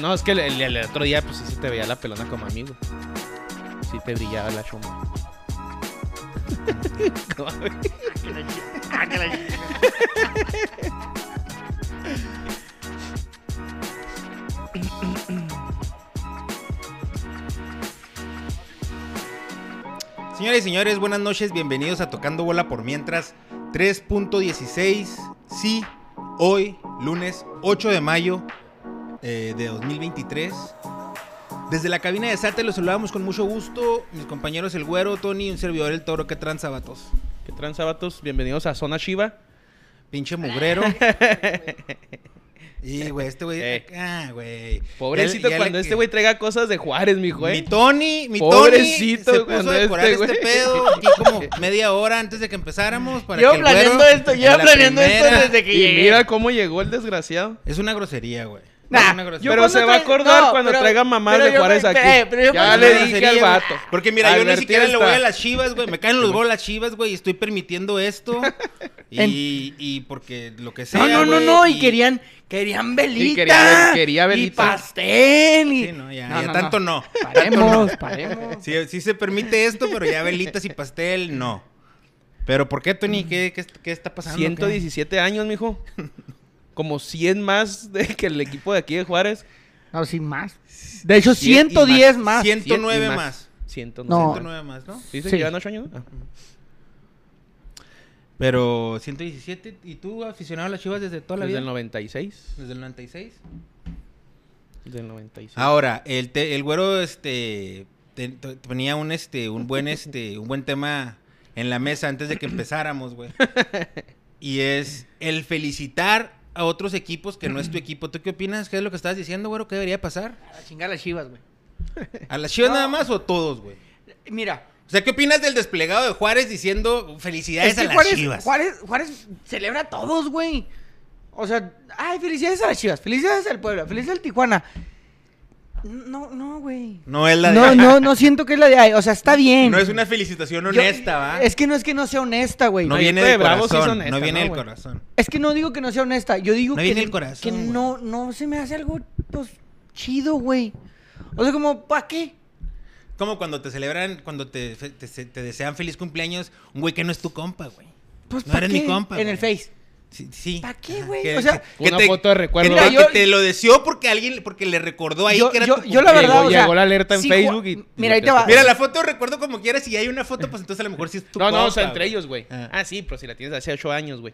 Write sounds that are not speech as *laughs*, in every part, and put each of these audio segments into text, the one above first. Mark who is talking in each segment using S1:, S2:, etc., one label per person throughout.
S1: No, es que el, el- el otro día, pues sí se te veía la pelona como amigo. Sí te brillaba la. ¿Cómo, güey?
S2: Señoras y señores, buenas noches, bienvenidos a Tocando Bola por Mientras 3.16. Sí, hoy, lunes 8 de mayo eh, de 2023. Desde la cabina de Sate los saludamos con mucho gusto. Mis compañeros El Güero, Tony y un servidor El Toro. ¿Qué tranza, vatos?
S1: ¿Qué tranza, vatos? Bienvenidos a Zona Shiva.
S2: Pinche mugrero. *laughs* Y, güey, este güey.
S1: Eh.
S2: Ah, güey.
S1: Pobrecito
S2: Ya- ya
S1: cuando este güey traiga cosas de Juárez, mijo,
S2: Mi
S1: eh.
S2: Tony, mi
S1: Pobrecito,
S2: Tony se
S1: cuando
S2: puso a decorar
S1: este
S2: este, pedo aquí como *laughs* media hora antes de que empezáramos para que el
S3: planeando
S2: güero
S3: esto,
S2: la
S3: planeando esto desde que
S1: Y
S3: llegué.
S1: mira cómo llegó el desgraciado.
S2: Es una grosería, güey.
S3: Nah, yo
S1: Pero se va a acordar
S3: no,
S1: cuando
S3: pero-
S1: traiga mamás de Juárez aquí.
S3: eh, pero yo
S1: ya le dije al vato.
S2: Porque mira, yo ni siquiera le voy a las chivas, güey. Me caen los goles a las chivas, güey. Y estoy permitiendo esto. *laughs* y, y porque lo que sea.
S3: No, no, no, no, y querían, querían velita.
S1: quería- quería velita.
S3: Y pastel. Y...
S2: Sí, no, ya, ya tanto no.
S3: Paremos, paremos.
S2: Sí, sí se permite esto, pero ya velitas y pastel, no. Pero ¿por qué, Tony? ¿Qué, qué, qué está pasando?
S1: 117 años, mijo. Como 100 más de que el equipo de aquí de Juárez.
S3: No, sin más. De hecho,
S2: Cien y
S3: 110 más.
S2: Cien- 109
S1: 109
S2: más.
S1: 109.
S3: No.
S2: 109 más, ¿no?
S1: ¿Sí se
S3: Sí.
S1: llevan 8 años? Ah.
S2: Pero 117. ¿Y tú, aficionado a las chivas desde toda la
S1: Desde
S2: vida?
S1: el 96.
S2: Desde el 96.
S1: Desde el 96.
S2: Ahora, el, te- el güero este te- te- tenía un este un buen *laughs* este un buen tema en la mesa antes de que empezáramos, güey. *laughs* Y es el felicitar a otros equipos que no es tu *clears throat* equipo. ¿Tú qué opinas? ¿Qué es lo que estás diciendo, güero? ¿Qué debería pasar?
S3: A chingar las chivas, güey.
S2: ¿A las chivas
S3: No.
S2: nada más o a todos, güey?
S3: Mira.
S2: O sea, ¿qué opinas del desplegado de Juárez diciendo felicidades
S3: Es que
S2: a las
S3: Juárez,
S2: chivas?
S3: Juárez, Juárez celebra a todos, güey. O sea, ay, felicidades a las chivas, felicidades al Puebla, felicidades al Tijuana. No, no, güey.
S2: No es la de
S3: No, no, no siento que es la de ahí. O sea, está bien.
S2: No es una felicitación
S3: Yo-
S2: honesta, ¿va?
S3: Es que no es que no sea honesta, güey.
S2: no viene
S1: esto de
S2: del
S1: Bravos sí es
S2: corazón.
S1: honesta,
S2: no viene
S1: ¿no,
S2: del
S1: güey?
S2: corazón.
S3: Es que no digo que no sea honesta. Yo digo
S2: No
S3: que,
S2: viene el corazón,
S3: que
S2: güey.
S3: no, no se me hace algo, pues, chido, güey. O sea, como, ¿para qué?
S2: Como cuando te celebran, cuando te, te, te desean feliz cumpleaños, un güey que no es tu compa, güey.
S3: Pues,
S2: No
S3: ¿pa'
S2: eres mi compa,
S3: En el. Face.
S2: Sí. sí.
S3: ¿Pa' qué, güey?
S2: que-
S3: O sea,
S2: que
S1: Una
S2: te-
S1: foto de recuerdo.
S2: que
S3: yo-
S2: que te lo deseó porque alguien, porque le recordó ahí
S3: Yo,
S2: que era
S3: yo,
S2: tu
S3: yo la verdad,
S1: Llegó-
S3: o sea,
S1: llegó la alerta en
S3: sí,
S1: Facebook y-
S3: Mira, ahí te va.
S2: Mira, la foto recuerdo como quieras. Si hay una foto, pues entonces a lo mejor sí es tu
S1: No, no, o sea, entre ellos, güey.
S2: Ah.
S1: Ah. sí, pero si la tienes hace 8 años, güey.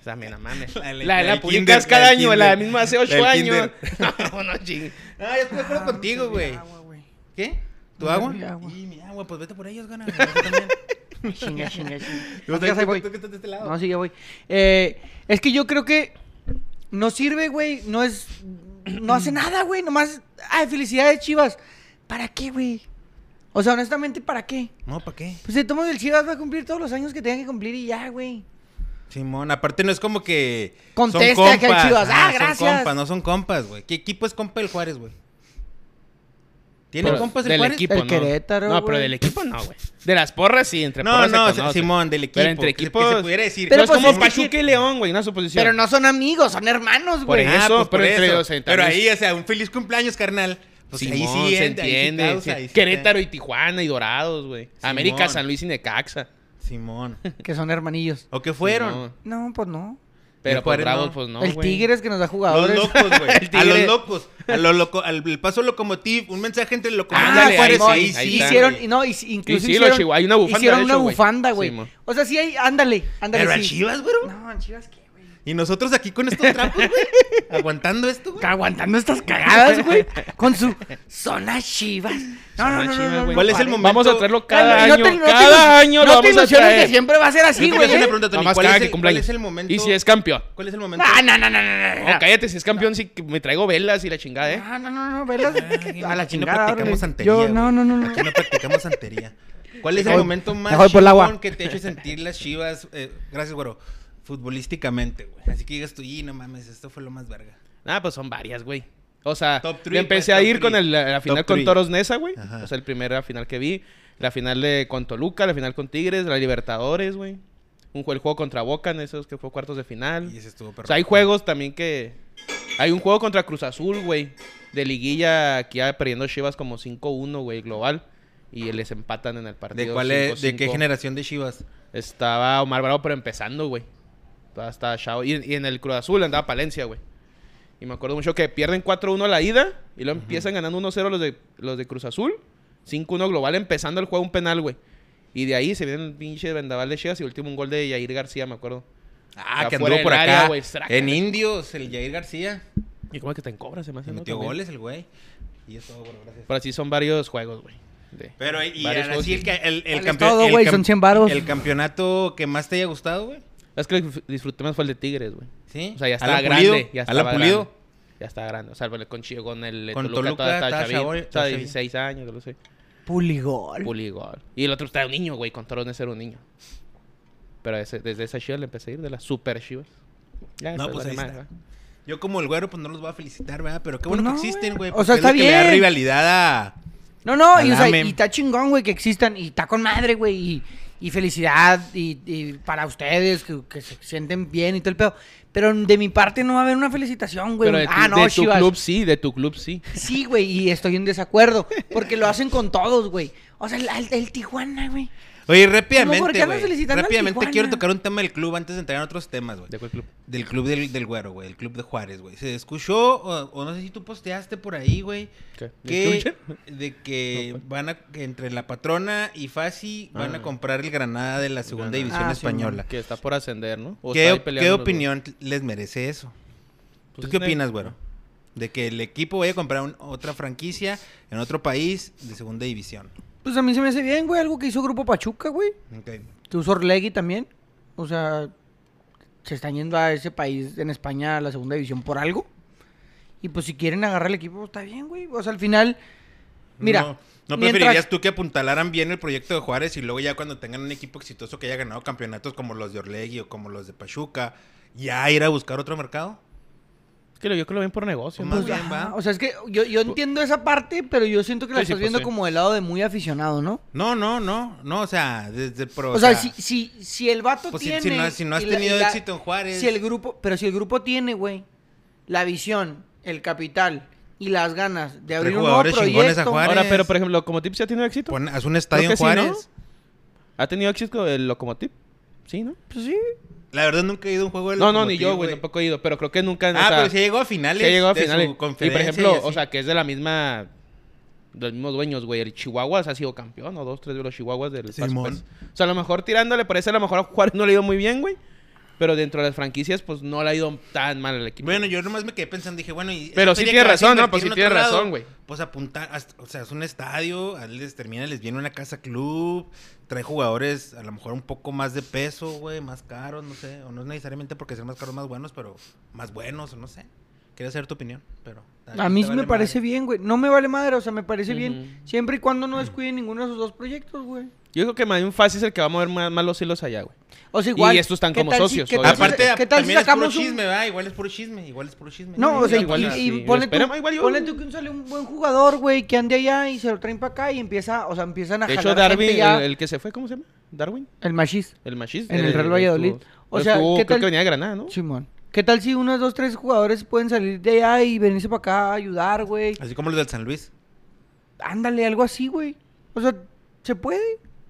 S1: O sea, mira, mames. *laughs*
S2: La-
S1: La,
S2: la-
S1: la, publicas
S2: kinder,
S1: cada año, la misma hace
S2: La
S1: 8
S2: del
S1: años. *laughs* No, no, ching.
S2: Ah, yo estoy de acuerdo contigo, güey. ¿Qué? ¿Tu
S3: Mi
S2: agua?
S3: agua.
S2: Y mi agua, pues vete por ellos, gana. *laughs* *laughs*
S3: Chinga, chinga, chinga. *laughs*
S2: Que este.
S3: No, sí, ya voy. Eh, es que yo creo que no sirve, güey. No es. No hace nada, güey. Nomás. Ay, felicidades, chivas. ¿Para qué, güey? O sea, honestamente, ¿para qué?
S2: No, ¿para qué?
S3: Pues de todos el Chivas va a cumplir todos los años que tenga que cumplir y ya, güey.
S2: Simón, aparte no es como que. Son
S3: acá el
S2: compas.
S3: Chivas. Ah,
S2: Son
S3: gracias.
S2: compas, no son compas, güey. ¿Qué equipo es compa del Juárez, güey? ¿Tiene
S1: Pero
S2: compas el
S1: del
S2: Juárez?
S1: equipo,
S3: El
S1: no.
S3: Querétaro,
S1: No, pero del equipo no, güey. De las porras sí, entre
S2: No,
S1: porras
S2: no,
S1: conoce.
S2: Simón, del equipo.
S1: Pero entre
S2: que-
S1: equipos.
S2: Que se pudiera decir.
S3: Pero
S1: no es
S3: pues
S1: como
S3: es que
S1: Pachuca y León, güey, una suposición.
S3: Pero no son amigos, son hermanos,
S1: Por
S3: güey.
S1: eso,
S2: Ah, pues,
S1: pero
S2: por
S1: entre
S2: eso.
S1: los- entre
S2: Pero ahí, o sea, un feliz cumpleaños, carnal. Pues
S1: Simón,
S2: ahí sí
S1: se
S2: entra, ahí sí
S1: entiende.
S2: causa,
S1: sí.
S2: ahí sí
S1: Querétaro y Tijuana y Dorados, güey. América, San Luis y Necaxa.
S2: Simón.
S3: Que son hermanillos.
S2: ¿O qué fueron?
S1: Simón.
S3: No, pues no.
S1: Pero
S2: El
S1: pues
S2: Juárez
S1: Bravos,
S2: no.
S1: pues no,
S3: el. Tigres que nos da
S2: Los
S3: jugadores.
S2: locos, *laughs* güey. A los locos. A lo loco, al el paso locomotiv. Un mensaje entre el locomotiv y Juárez.
S1: ahí
S2: ahí
S1: sí,
S3: hicieron, y no, y, incluso
S1: sí,
S3: hicieron,
S1: hay una bufanda,
S3: hicieron
S1: de
S3: una
S1: hecho, güey.
S3: bufanda, güey. O sea, sí hay, ándale, ándale.
S2: ¿Pero
S3: sí.
S2: Chivas, güey?
S3: No, en Chivas qué.
S2: Y nosotros aquí con estos trapos, güey. aguantando esto, güey.
S3: Aguantando estas cagadas, güey. Con su zona chivas. No, no,
S1: Zona
S3: no, no,
S1: Chivas,
S3: no.
S2: ¿Cuál es el momento?
S1: Vamos a traerlo cada año.
S3: te- no te
S1: cada año
S3: no
S1: lo
S3: te
S1: vamos a traer.
S3: que siempre va a ser así, güey.
S2: una pregunta, Tony. ¿Cuál
S1: cada
S2: es,
S1: que
S2: el,
S1: cumpla
S2: ¿Cuál
S1: años.
S2: es el momento?
S1: Y si es campeón.
S2: ¿Cuál es el momento?
S3: No, no, no, no, no, no.
S1: No, cállate, si es campeón, sí que me traigo velas y la chingada, ¿eh?
S3: No, no, no, no, velas.
S2: Ay,
S3: A la
S2: aquí no
S3: chingada.
S2: practicamos santería,
S3: Yo, no, no, no, no.
S2: Aquí no practicamos santería. ¿Cuál es el momento más que te ha hecho sentir las chivas? eh, gracias, güero. Futbolísticamente, güey. Así que digas tú, y no mames, esto fue lo más verga.
S1: Nada, pues son varias, güey. O sea,
S2: Top
S1: yo empecé
S2: pues,
S1: a ir con el- la, final
S2: Top
S1: con
S2: three.
S1: Toros Nesa, güey.
S2: Ajá.
S1: O sea, el primera final que vi. La final de con Toluca, la final con Tigres, la Libertadores, güey. Un jue- el juego contra Boca en esos que fue cuartos de final.
S2: Y ese estuvo
S1: O sea, hay
S2: perfecto.
S1: juegos también que... Hay un juego contra Cruz Azul, güey. De liguilla, aquí ya perdiendo Chivas como 5-1, güey, global. Y les empatan en el partido.
S2: ¿De, cuál es, ¿De qué
S1: 5-5.
S2: generación de chivas?
S1: Estaba Omar Bravo, pero empezando, güey. Estaba Chavo. Y, y en el Cruz Azul andaba Palencia, güey. Y me acuerdo mucho que pierden 4-1 a la ida. Y luego empiezan ganando 1-0 los de, los de Cruz Azul. 5-1 global, empezando el juego un penal, güey. Y de ahí se viene el pinche vendaval de Chivas y último un gol de Yair García, me acuerdo.
S2: Ah, que anduvo por
S1: área,
S2: acá.
S1: güey, sácale.
S2: en Indios, el Jair García.
S1: Y como que te encobra, se me hace.
S2: Metió goles el güey. Y es todo, bueno, gracias.
S1: Pero así son varios juegos, güey.
S2: Pero, y
S1: varios
S2: ahora
S1: juegos
S2: sí,
S1: y-
S2: el, el, el
S3: Vales
S2: campeón.
S3: todo,
S2: el
S3: güey,
S2: cam-
S3: son 100 varos.
S2: El campeonato que más te haya gustado, güey.
S1: Es que disfruté más fue el de Tigres, güey.
S2: Sí.
S1: O sea, ya estaba grande. Ya estaba
S2: Pulido.
S1: grande. Ya está grande. O sea, el- con, con el
S2: Con
S1: Toluca,
S2: Toluca
S1: todavía estaba
S2: estaba
S1: chavito. Estaba
S2: estaba
S1: 16 años, yo lo sé.
S3: Puligol.
S1: Puligol. Y el otro estaba un niño, güey. Con Torones era un niño. Pero ese- desde esa Chivas le empecé a ir, de las Super Chivas. Ya,
S2: No, pues ahí está. Yo como el güero, pues no los voy a felicitar, ¿verdad? Pero qué
S3: Pues
S2: bueno
S3: no,
S2: que existen, güey.
S3: O sea,
S2: es
S3: está
S2: que le da
S3: bien.
S2: rivalidad a...
S3: No, no, y, o sea,
S2: Alame.
S3: y está chingón, güey, que existan. Y está con madre, güey. Y, y felicidad. Y, y para ustedes, que, que se sienten bien y todo el pedo. Pero de mi parte no va a haber una felicitación, güey.
S1: Pero de tu,
S3: ah, no,
S1: de tu
S3: Chivas.
S1: club sí, de tu club sí.
S3: Sí, güey, y estoy en desacuerdo. Porque lo hacen con todos, güey. O sea, el, el- el Tijuana, güey.
S2: Oye,
S3: ¿por qué
S2: rápidamente, güey. Rápidamente quiero tocar un tema del club antes de entrar en otros temas, güey.
S1: ¿De cuál club?
S2: Del club del, del güero, güey. El club de Juárez, güey. Se escuchó, o, o no sé si tú posteaste por ahí, güey.
S1: ¿Qué?
S2: Que,
S1: ¿El
S2: de que *laughs*
S1: No, pues.
S2: van a, que entre la patrona y Fasi van
S1: Ah.
S2: a comprar el Granada de la segunda
S1: Granada.
S2: división
S3: Ah, sí,
S2: española.
S1: Que está por ascender, ¿no? O
S2: ¿Qué,
S1: los
S2: opinión les merece eso?
S1: Pues
S2: ¿Tú qué opinas,
S1: ne-
S2: güero? De que el equipo vaya a comprar un- otra franquicia en otro país de segunda división.
S3: Pues a mí se me hace bien, güey. Algo que hizo Grupo Pachuca, güey.
S2: Ok.
S3: Que usó Orlegui también. O sea, se están yendo a ese país en España a la segunda división por algo. Y pues si quieren agarrar el equipo, está bien, güey. O sea, al final, mira.
S2: ¿No, ¿no
S3: mientras-
S2: preferirías tú que apuntalaran bien el proyecto de Juárez y luego ya cuando tengan un equipo exitoso que haya ganado campeonatos como los de Orlegui o como los de Pachuca, ya ir a buscar otro mercado?
S1: Que lo- yo creo que lo ven por negocio,
S2: Más
S1: ¿no?
S3: Pues,
S2: bien, va.
S3: O sea, es que yo, yo entiendo esa parte, pero yo siento que la
S1: Sí, sí,
S3: estás
S1: pues,
S3: viendo
S1: sí.
S3: como del lado de muy aficionado, ¿no?
S2: No, no, no, no, o sea, desde pro,
S3: O, sea, si, si, si el vato
S2: pues si,
S3: tiene...
S2: si no, si no has
S3: la-
S2: tenido
S3: la-
S2: éxito en Juárez,
S3: Si el grupo, pero si el grupo tiene, güey, la visión, el capital y las ganas de abrir un nuevo
S2: jugadores chingones a
S3: proyecto...
S2: Juárez.
S1: Ahora, pero por ejemplo, ¿Locomotiv sí ha tenido éxito?
S2: pon- haz un estadio en
S1: que sí, ¿no?
S2: Juárez.
S1: ¿Ha tenido éxito el Locomotiv? Sí, ¿no?
S3: Pues sí.
S2: La verdad nunca he ido a un juego del
S1: No, no, ni yo, güey, tampoco he ido. Pero creo que nunca. o
S2: Ah,
S1: sea,
S2: pero sí llegó a finales.
S1: sí llegó a
S2: de su
S1: finales. Y por ejemplo,
S2: y
S1: o sea, que es de la misma. De los mismos dueños, güey. El Chihuahuas ha sido campeón, o dos, tres de los Chihuahuas del Paso,
S2: Simón.
S1: pues. O sea, a lo mejor tirándole, parece a lo mejor a Juárez no le ha ido muy bien, güey. Pero dentro de las franquicias, pues no le ha ido tan mal al equipo.
S2: Bueno, yo nomás me quedé pensando, dije, bueno, y
S1: Pero sí tiene razón, ¿no? Pues sí
S2: en
S1: tiene razón, güey.
S2: Pues apuntar, hasta- o sea, es un estadio, a él les termina, les viene una casa club, trae jugadores a lo mejor un poco más de peso, güey, más caros, no sé, o no es necesariamente porque sean más caros, más buenos, pero más buenos, o no sé. Quería saber tu opinión, pero...
S3: A mí me parece
S2: madre.
S3: bien, güey. No me vale madre, o sea, me parece bien. Siempre y cuando no descuiden ninguno de esos dos proyectos, güey.
S1: Yo creo que más bien fácil es el que va a mover más, más los hilos allá, güey.
S3: O sea, igual.
S1: Y estos están
S3: ¿qué
S1: como
S3: si-
S1: socios,
S3: ¿qué tal si-
S1: obviamente.
S2: Aparte,
S3: ¿qué tal si
S2: también es puro
S3: sacamos un-
S2: chisme, ¿verdad? Igual es puro chisme, igual es puro chisme.
S3: No, o sea, y,
S1: igual
S3: y- y
S1: Lo
S3: ponle, tú,
S1: igual yo-
S3: ponle tú que sale un buen jugador, güey, que ande allá y se lo traen para acá y empieza, o sea, empiezan a
S1: De hecho,
S3: jalar
S1: Darwin,
S3: gente ya.
S1: el, el que se fue, ¿cómo se llama? ¿Darwin?
S3: El machis.
S1: El machis.
S3: En el Real Valladolid. O sea,
S1: estuvo-
S3: ¿qué
S1: creo
S3: tal-
S1: que venía de Granada, ¿no?
S3: Simón. ¿Qué tal si unos dos, tres jugadores pueden salir de allá y venirse para acá a ayudar, güey?
S2: Así como los del San Luis.
S3: Ándale, algo así, güey. O sea, ¿se puede?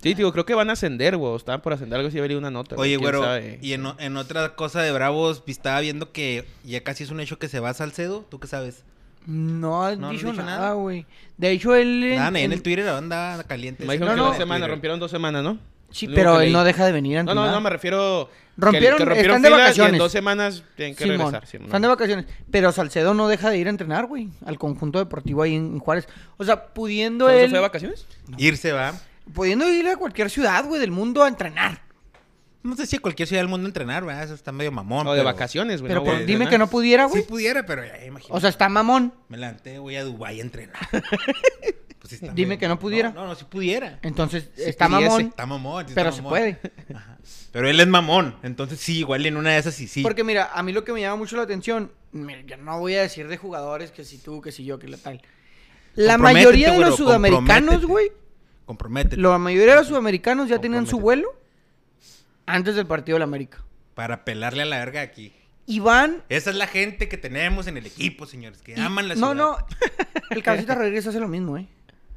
S1: Sí, digo, creo que van a ascender, güey. Estaban por ascender algo así, habría una nota.
S2: Oye, güero,
S1: sabe.
S2: y en, otra cosa de Bravos, estaba viendo que ya casi es un hecho que se va a Salcedo, ¿tú qué sabes?
S3: No han
S2: No
S3: dicho
S2: dicho
S3: nada,
S2: nada.
S3: güey. De hecho, él... en-
S2: Nada, en
S3: en-
S2: el Twitter anda caliente.
S1: Me dijeron
S3: No,
S1: que
S3: no.
S1: dos semanas, rompieron dos semanas, ¿no?
S3: Sí, pero él
S1: leí.
S3: no deja de venir a
S1: No,
S3: entrenar.
S1: no, no, me refiero...
S3: Rompieron-
S1: que, que rompieron
S3: están de
S1: filas y
S3: vacaciones.
S1: en dos semanas tienen que
S3: Simón,
S1: regresar. sí,
S3: están de vacaciones. Pero Salcedo no deja de ir a entrenar, güey. Al conjunto deportivo ahí en Juárez. O sea, pudiendo
S1: ¿Todo eso
S3: él...
S1: fue de vacaciones?
S2: Irse va.
S3: Pudiendo ir a cualquier ciudad, güey, del mundo a entrenar.
S2: No sé si a cualquier ciudad del mundo entrenar, ¿verdad? Eso está medio mamón.
S1: O de
S2: pero-
S1: vacaciones, güey.
S3: Pero
S1: no, güey,
S3: dime que no pudiera,
S2: Sí
S3: güey.
S2: pudiera, pero ya imagino.
S3: o sea, está mamón.
S2: Me levanté, voy a Dubái a entrenar. *laughs* Pues sí está
S3: Dime
S2: medio-
S3: que no pudiera.
S2: No, no, sí pudiera.
S3: Entonces,
S1: Si
S3: está
S1: pudiese.
S3: mamón.
S2: Está mamón. sí
S3: Pero
S2: está
S3: se
S2: mamón.
S3: puede. *laughs*
S2: Ajá. Pero él es mamón. Entonces sí, igual en una de esas sí, sí.
S3: Porque mira, a mí lo que me llama mucho la atención, mira, yo no voy a decir de jugadores que si tú, que si yo, que la tal. La
S2: Comprométete,
S3: mayoría de
S2: güero,
S3: los sudamericanos,
S2: comprométete.
S3: güey,
S2: Comprométete.
S3: la mayoría de los sudamericanos ya tenían su vuelo antes del partido de la América.
S2: Para pelarle a la verga aquí.
S3: Y van...
S2: Esa es la gente que tenemos en el equipo, señores. Que
S3: y-
S2: aman la
S3: no,
S2: ciudad.
S3: no, el Cabecita Rodríguez hace lo mismo, ¿eh?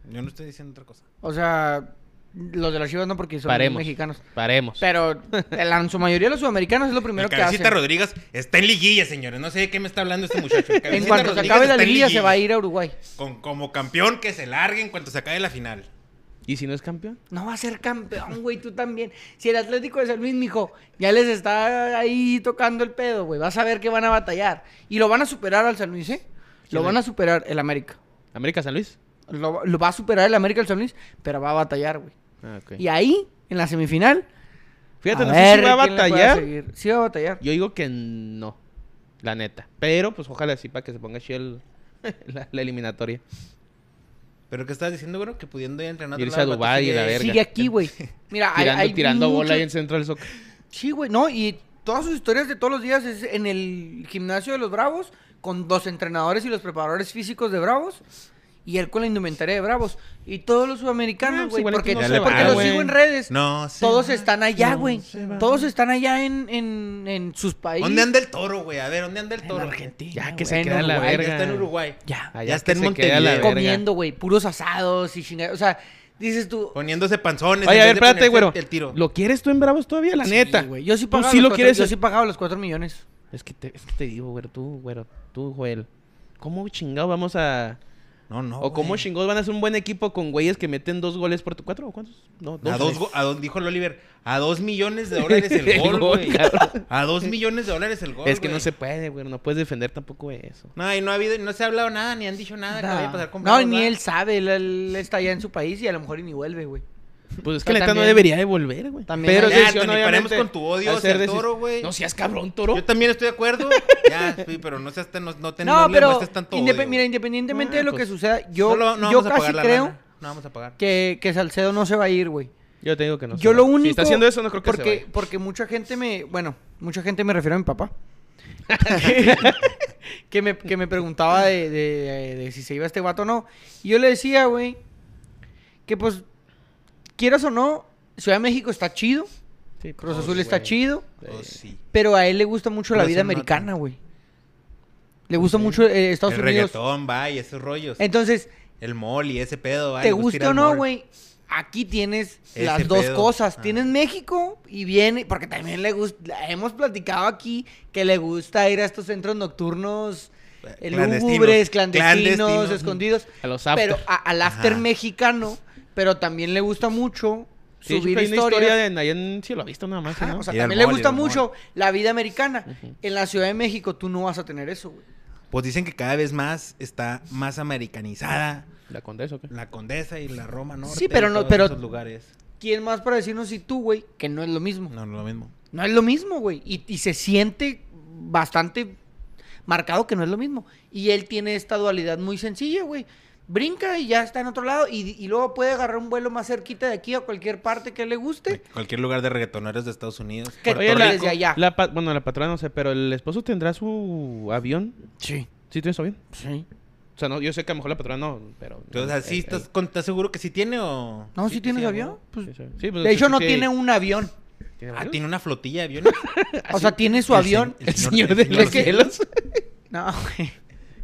S2: Yo no estoy diciendo otra cosa.
S3: O sea, los de las Chivas no porque son
S1: Paremos.
S3: mexicanos.
S1: Paremos.
S3: Pero en en su mayoría los sudamericanos es lo primero
S2: el
S3: que
S2: Cabecita
S3: hacen.
S2: Rodríguez está en liguilla, señores. No sé de qué me está hablando este muchacho. El
S3: En
S2: Cabecita
S3: cuanto se
S2: Rodríguez
S3: acabe la liguilla se va a ir a Uruguay.
S2: Con, como campeón que se largue en cuanto se acabe la final.
S1: ¿Y si no es campeón?
S3: No va a ser campeón, güey, tú también. Si el Atlético de San Luis, mijo, ya les está ahí tocando el pedo, güey. Vas a ver que van a batallar. Y lo van a superar al San Luis, ¿eh? Lo
S1: ¿Quién
S3: van a superar el América.
S1: ¿América San Luis?
S3: Lo, lo va a superar el América al San Luis, pero va a batallar, güey.
S1: Ah, ok.
S3: Y ahí, en la semifinal,
S1: Fíjate,
S3: a
S1: no
S3: ver
S1: sé si va a batallar.
S3: Sí va a batallar.
S1: Yo digo que no. La neta. Pero, pues ojalá sí para que se ponga chido el- *laughs* la, la eliminatoria.
S2: ¿Pero qué estás diciendo, güey? Que pudiendo ir a entrenar.
S1: Irse a Dubái y
S2: sigue-
S1: la verga.
S3: Sigue aquí, güey. Mira, hay,
S1: Tirando,
S3: hay
S1: tirando bola
S3: mucho-
S1: ahí en centro del soccer.
S3: Sí, güey, no, y todas sus historias de todos los días es en el gimnasio de los Bravos, con los entrenadores y los preparadores físicos de Bravos, y él con la indumentaria de Bravos. Y todos los
S1: Ah,
S3: sudamericanos,
S1: pues
S3: güey, porque,
S1: no
S2: se
S3: porque
S2: va,
S3: los sigo en redes.
S2: No, se
S3: todos
S2: va,
S3: están allá,
S2: no
S3: güey.
S2: se va.
S3: todos están allá en, en, en sus países.
S2: ¿Dónde anda el toro, güey? A ver, ¿dónde anda el
S3: En
S2: toro?
S3: Argentina.
S1: Ya que se
S3: en
S1: queda la
S3: Uruguay.
S2: Ya
S1: verga.
S2: está en Uruguay.
S3: Ya.
S1: Allá
S2: Ya está en Montevideo.
S1: verga.
S3: Comiendo, güey, puros asados y chingados. O sea, dices tú.
S2: Poniéndose panzones.
S1: Oye,
S2: en
S1: a ver, espérate, güero.
S2: El tiro.
S1: ¿Lo quieres tú en Bravos todavía? La
S3: Sí,
S1: neta.
S3: güey, Yo sí
S1: ¿Tú
S3: pagaba
S1: sí
S3: los
S1: lo
S3: cuatro-
S1: quieres?
S3: Yo sí pagaba los 4 millones.
S1: Es que te, es que te digo, güero, tú, güero, tú, Joel. ¿Cómo chingado vamos a...?
S2: No, no.
S1: ¿O cómo chingados van a ser un buen equipo con güeyes que meten dos goles por tu... ¿Cuatro o cuántos? No,
S2: A dos,
S1: tres.
S2: go- a dos, dijo el Oliver, a dos millones de dólares el
S1: El *laughs*
S2: gol, güey. A dos millones de dólares el gol,
S1: Es que no se puede, güey. No puedes defender tampoco eso.
S2: No, y no ha habido, no se ha hablado nada, ni han dicho nada que
S3: No,
S2: vaya a pasar con
S3: no, ni él sabe. Él, él está allá en su país y a lo mejor y ni vuelve, güey.
S1: Pues es que la neta no debería de volver, güey.
S3: también
S1: Pero
S2: Ya,
S1: decisión,
S2: Tony, paremos con tu odio hacia el toro, güey.
S1: No seas cabrón, toro.
S2: Yo también estoy de acuerdo. *laughs* ya, sí, pero no seas tan, no, no, te,
S3: No,
S2: no
S3: pero
S2: tanto
S3: indep-
S2: odio,
S3: mira, independientemente
S1: Ah,
S3: de lo
S1: pues,
S3: que suceda, yo,
S2: No
S3: yo
S2: vamos a pagar
S3: casi
S2: la
S3: creo
S2: No vamos a pagar.
S3: que, que Salcedo no se va a ir, güey.
S1: Yo te digo que no.
S3: Yo
S1: se
S3: lo
S1: va.
S3: único...
S1: Si está haciendo eso, no creo que
S3: porque,
S1: se vaya.
S3: Porque mucha gente me... Bueno, mucha gente me refiero a mi papá. *laughs* que, me, que me preguntaba de, de- de si se iba este vato o no. Y yo le decía, güey, que pues, quieras o no, Ciudad de México está chido.
S1: Sí,
S3: Cruz Azul está
S1: güey.
S3: chido.
S2: Oh, sí.
S3: Pero a él le gusta mucho la vida americana, güey. Le gusta mucho eh, Estados
S2: el
S3: Unidos.
S2: reggaetón, va, y esos rollos.
S3: Entonces,
S2: El mall y ese pedo, va.
S3: te
S2: gusta
S3: o no, güey, aquí tienes
S2: Ese
S3: las dos
S2: pedo.
S3: cosas.
S2: Ah.
S3: Tienes México y viene, porque también le gusta, hemos platicado aquí que le gusta ir a estos centros nocturnos eh,
S2: Clandestinos.
S3: lúgubres, clandestinos,
S2: Clandestinos.
S3: escondidos.
S1: A los after.
S3: Pero a- al after
S2: Ajá.
S3: mexicano, pero también le gusta mucho
S1: Sí,
S3: subir
S1: hay una
S3: historias.
S1: historia de ahí en Cielo Visto nada más,
S3: Ajá,
S1: ¿no?
S3: o sea, también le gusta mucho la vida americana. En la Ciudad de México tú no vas a tener eso, güey.
S2: Pues dicen que cada vez más está más americanizada
S1: ¿La Condesa o qué?
S2: la Condesa y la Roma Norte.
S3: Sí, pero no- pero-
S2: esos lugares.
S3: ¿Quién más para decirnos si tú, güey? Que no es lo mismo.
S2: No, no es lo mismo.
S3: No es lo mismo, güey. Y, y se siente bastante marcado que no es lo mismo. Y él tiene esta dualidad muy sencilla, güey. Brinca y ya está en otro lado. Y, y luego puede agarrar un vuelo más cerquita de aquí a cualquier parte que le guste.
S2: Cualquier lugar de reggaetoneros de Estados Unidos.
S3: Que Oye,
S1: la,
S3: desde allá.
S1: la bueno, la patrona no sé, pero el esposo tendrá su avión.
S3: Sí.
S1: ¿Sí tiene su avión?
S3: Sí.
S1: O sea, no, yo sé que a lo mejor la patrona no, pero...
S2: Entonces, ¿así
S1: eh,
S2: estás,
S1: eh,
S2: con- estás seguro que sí tiene o...?
S3: No, sí, tiene
S2: sí,
S3: su
S2: a
S3: avión. Pues,
S1: sí, sí. Sí, pues,
S3: de hecho, no
S1: sí,
S3: tiene un avión. *laughs*
S1: ¿tiene
S2: Ah, tiene una flotilla de aviones. *laughs*
S3: O sea, tiene su
S2: El
S3: avión.
S1: El señor
S2: el
S1: de los cielos.
S3: No, *laughs* güey.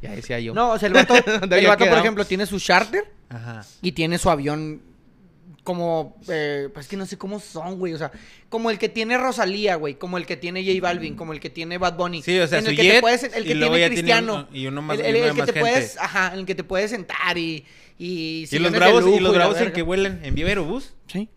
S1: Ya decía yo.
S3: No, o sea, el vato, *laughs*
S1: ¿Dónde
S3: el vato, por ejemplo, tiene su charter
S2: Ajá.
S3: y tiene su avión como, eh, pues que no sé cómo son, güey, o sea, como el que tiene Rosalía, güey, como el que tiene J Balvin, como el que tiene Bad Bunny.
S2: Sí, o sea,
S3: en
S2: su
S3: el que
S2: jet,
S3: te puedes, el que tiene Cristiano.
S2: uno- y uno más-
S3: el, el- el
S2: de
S3: que te
S2: gente.
S3: puedes, ajá, en el que te puedes sentar y y,
S2: ¿Y los
S3: de
S2: bravos, y
S3: lujo
S2: los
S3: la
S2: bravos en que vuelan en Viva Aerobús?
S3: Sí.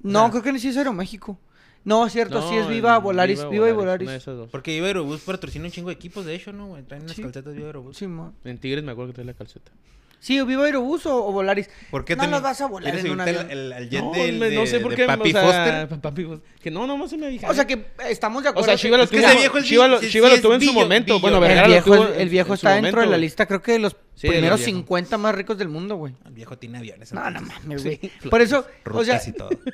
S3: No,
S2: Ah.
S3: creo que no sí es Aeroméxico. No, es cierto, sí
S1: No,
S3: es Viva
S1: el
S3: Volaris. Viva, y Volaris.
S1: una de esas dos.
S2: Porque Viva Aerobús patrocina un chingo de equipos, de hecho, ¿no, güey? Traen unas
S3: Sí.
S2: calcetas Viva Aerobús.
S3: Sí, mo.
S1: En Tigres me acuerdo que trae la calceta.
S3: Sí, o Viva Aerobús o, o Volaris.
S2: ¿Por qué
S3: no nos vas a volar en un
S2: subirte
S3: avión.
S2: al- al- al jet
S1: No,
S2: del-
S1: me- no
S2: de-
S1: sé por qué.
S2: Papi
S1: o sea,
S2: Foster? *laughs*
S1: Papi Foster. Que no, no se me dije.
S3: O sea que estamos de
S1: O
S3: acuerdo.
S1: sea, Chivas lo tuvo,
S2: sí, sí
S1: en su momento. Bueno,
S3: el
S1: Vergara lo
S3: viejo,
S1: tuvo
S3: el, el está dentro de la lista, creo que de los
S1: Sí,
S3: primeros
S1: viejo.
S3: 50 más ricos del mundo, güey.
S2: El viejo tiene aviones.
S3: No, no mames,
S1: Sí,
S3: güey. Por eso, o sea.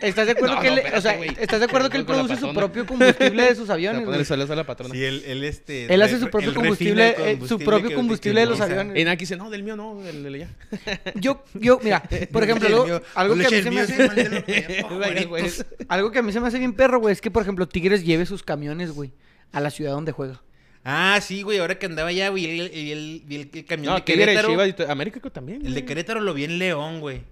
S3: ¿estás de acuerdo
S1: No,
S3: que
S1: no,
S3: él, o sea, estás de acuerdo que él
S1: la
S3: produce su
S1: patrona.
S3: propio combustible de sus
S1: Se va a
S3: aviones,
S1: poner
S3: güey?
S1: saludos a la patrona.
S2: Sí, él, él, este...
S3: Él hace su propio combustible,
S2: de
S3: eh, su propio combustible de los aviones.
S1: Y Naki dice, no, del mío no, del de allá. *laughs*
S3: Yo, yo, mira, por *laughs* ejemplo, algo, que a mí se me hace...
S2: es mándelo, *laughs*
S1: Güey, güey.
S2: favoritos.
S3: Algo que a mí se me hace bien perro, güey, es que, por ejemplo, Tigres lleve sus camiones, güey, a la ciudad donde juega.
S2: Ah, sí, güey, ahora que andaba allá, güey, el, el, el, el- el camión
S1: No,
S2: de Querétaro.
S1: Chivas y América también.
S2: El de. Querétaro lo vi en León, güey.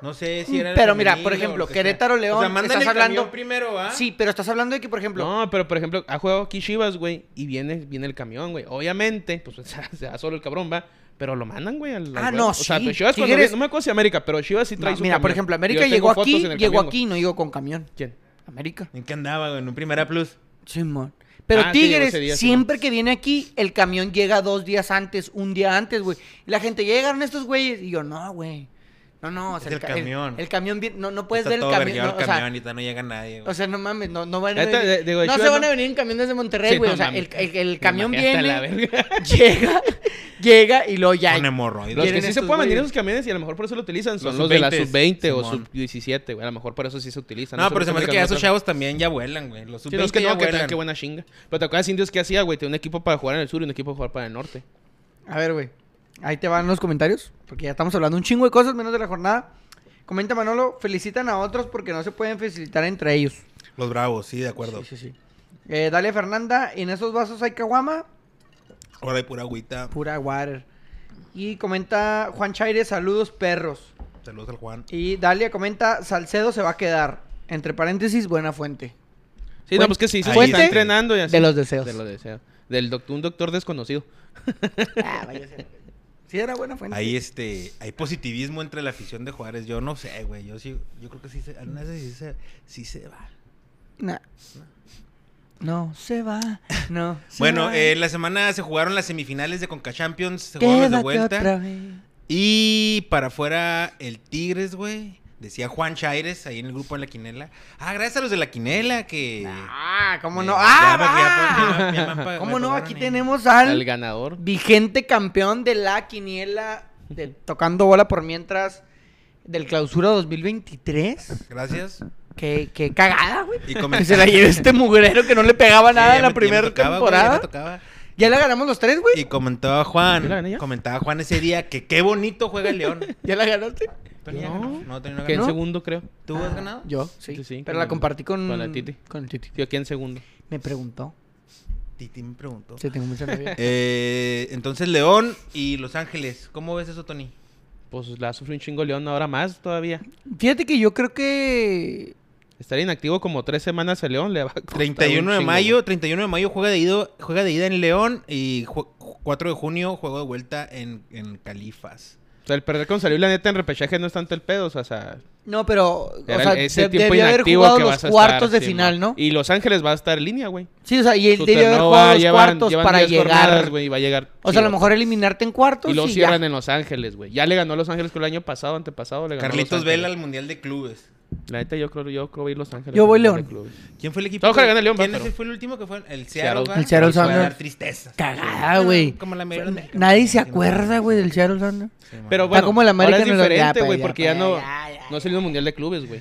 S2: No sé si era.
S3: Pero mira, por ejemplo. Querétaro, León,
S2: O sea,
S3: estás
S2: el
S3: hablando-
S2: camión primero, ¿ah?
S3: Sí, pero estás hablando de que, por ejemplo,
S1: No, pero por ejemplo, ha jugado aquí Chivas, güey, y viene, viene el camión, güey. Obviamente, pues *laughs* se da solo el cabrón, va. Pero lo mandan, güey. al- al
S3: Ah,
S1: juego.
S3: no,
S1: O sea,
S3: sí,
S1: pues Chivas cuando no me acuerdo si América, pero Chivas sí trae
S3: no,
S1: su
S3: mira, por ejemplo, América llegó aquí, llegó
S1: camión,
S3: aquí, no llegó con camión.
S1: ¿Quién?
S3: América.
S2: ¿En qué andaba, güey? En un Primera Plus.
S3: Simón. Pero
S1: Ah,
S3: Tigres, siempre que viene aquí, el camión llega dos días antes, un día antes, güey. Y la gente, llegaron estos güeyes. Y yo, no, güey. No, no, o sea,
S2: Es el
S3: ca-
S2: camión.
S3: El, camión, no, no puedes
S2: Está
S3: ver el
S2: todo
S3: camión. no,
S2: el
S3: o sea,
S2: camión y tal, no llega nadie, güey.
S3: O sea, no mames, no, no van a venir.
S1: de- digo, de
S3: no se van a venir en camión desde Monterrey,
S1: Sí,
S3: güey.
S1: no
S3: o sea, el,
S1: mames.
S3: el- el camión viene,
S1: la verga. *laughs*
S3: llega, llega y luego ya.
S2: Con hemorroides.
S1: Los que sí se pueden venir
S3: güeyes.
S1: esos camiones y a lo mejor por eso lo utilizan son
S2: Los
S1: los, de la
S2: sub-20s,
S1: sub-20 o
S2: Simón.
S1: sub-17, güey. A lo mejor por eso sí se utilizan.
S2: No, pero se me hace que esos chavos también ya vuelan, güey. Los
S1: Sí,
S2: sub-20
S1: no, es que no, que,
S2: vuelan.
S1: qué buena chinga. Pero te acuerdas indios que hacía, güey. Tenía un equipo para jugar en el sur y un equipo para jugar para el norte.
S3: A ver, güey. Ahí te van los comentarios. Porque ya estamos hablando un chingo de cosas menos de la jornada. Comenta Manolo, felicitan a otros porque no se pueden felicitar entre ellos.
S2: Los bravos, sí, de acuerdo.
S3: Sí, sí, sí. Eh, Dalia Fernanda, en esos vasos hay caguama,
S2: Ahora hay pura agüita.
S3: pura water. Y comenta Juan Chaire, saludos perros.
S2: Saludos al Juan.
S3: Y Dalia comenta, Salcedo se va a quedar. Entre paréntesis, buena fuente.
S1: Sí,
S3: Fuente-
S1: no, pues que sí, se
S2: Fuente
S1: está entrenando y así.
S3: de los deseos.
S1: De los deseos. Del doctor, un doctor desconocido.
S3: Ah, vaya a ser. Sí, era buena fuente.
S2: Hay este, hay positivismo entre la afición de Juárez. Yo no sé, güey. Yo sí, yo creo que sí se, sí se, sí se va.
S3: Nah. No, se va. No. *laughs* se
S2: Bueno,
S3: va.
S2: eh, la semana se jugaron las semifinales de Conca Champions, se jugaron de
S3: Quédate otra
S2: vuelta.
S3: vez.
S2: Y para afuera el Tigres, güey. Decía Juan Chaires ahí en el grupo de la Quinela. Ah, gracias a los de la Quinela que.
S3: Ah, ¿cómo
S2: Eh,
S3: no?
S2: ya
S3: ¡Ah!
S2: me- ya ya ya
S3: ¿Cómo no? Aquí tenemos
S1: Al
S3: al
S1: ganador.
S3: vigente campeón de la quiniela de tocando bola por mientras del clausura 2023.
S2: Gracias.
S3: Qué, qué cagada, güey.
S2: Y
S3: Que se la lleve este mugrero que no le pegaba *laughs* nada
S2: Sí,
S3: en
S2: ya
S3: la
S2: me- ya me
S3: primera
S2: ya
S3: temporada.
S2: tocaba.
S3: ya la ganamos los tres, güey.
S2: Y comentaba
S1: ¿Ya
S2: Juan,
S1: ya?
S2: comentaba Juan ese día que qué bonito juega el León. *laughs*
S3: ¿Ya la ganaste?
S1: No.
S2: Tony no
S1: Que en segundo, creo.
S2: ¿Tú has ganado?
S3: Yo, sí.
S1: Sí, sí,
S3: Pero la compartí con,
S1: con la Titi.
S3: Con el Titi.
S1: Sí, aquí en segundo.
S3: Me preguntó.
S2: Titi me preguntó.
S3: Sí, tengo mucha novia. *laughs*
S2: Eh, entonces León y Los Ángeles. ¿Cómo ves eso, Tony?
S1: Pues la sufre un chingo León ahora más todavía.
S3: Fíjate que yo creo que
S1: Estar inactivo como tres semanas el León le va a costar
S2: 31
S1: un
S2: de mayo,
S1: güey.
S2: 31 de mayo juega de ida, juega de ida en León y ju- 4 de junio juego de vuelta en, en Califas.
S1: O sea, el perder con salir la neta en repechaje no es tanto el pedo, o sea,
S3: No, pero. O sea,
S1: ese
S3: de-
S1: tiempo
S3: debió haber jugado
S1: que
S3: los
S1: vas a
S3: cuartos
S1: estar,
S3: de
S1: sí,
S3: final. ¿no?
S1: Y Los Ángeles va a estar en línea, güey.
S3: Sí, o sea, y él debió haber jugado
S1: va-
S3: los
S1: llevan-
S3: cuartos
S1: llevan
S3: para
S1: 10
S3: llegar.
S1: jornadas, güey, y va a llegar.
S3: o sea, a lo mejor eliminarte en cuartos.
S1: Y lo cierran
S3: ya.
S1: en Los Ángeles, güey. Ya le ganó a Los Ángeles con el año pasado, antepasado. Le ganó
S2: Carlitos. Vela al Mundial de Clubes.
S1: La neta, yo creo, yo creo voy a ir Los Ángeles.
S3: Yo voy León.
S2: ¿Quién fue el equipo? Que-
S1: León,
S2: ¿Quién
S1: pero-
S2: fue el último que fue? El
S1: Seattle.
S3: El Seattle Sounders.
S2: dar tristeza.
S3: Cagada, güey.
S2: Como la mayoría
S3: Nadie se acuerda, güey, del Seattle Sounders.
S2: Sí.
S1: Pero
S3: Está
S1: bueno,
S3: como el América
S1: ahora es
S3: en el- ya,
S1: diferente, güey, porque ya no, no ha salido Mundial de Clubes, güey.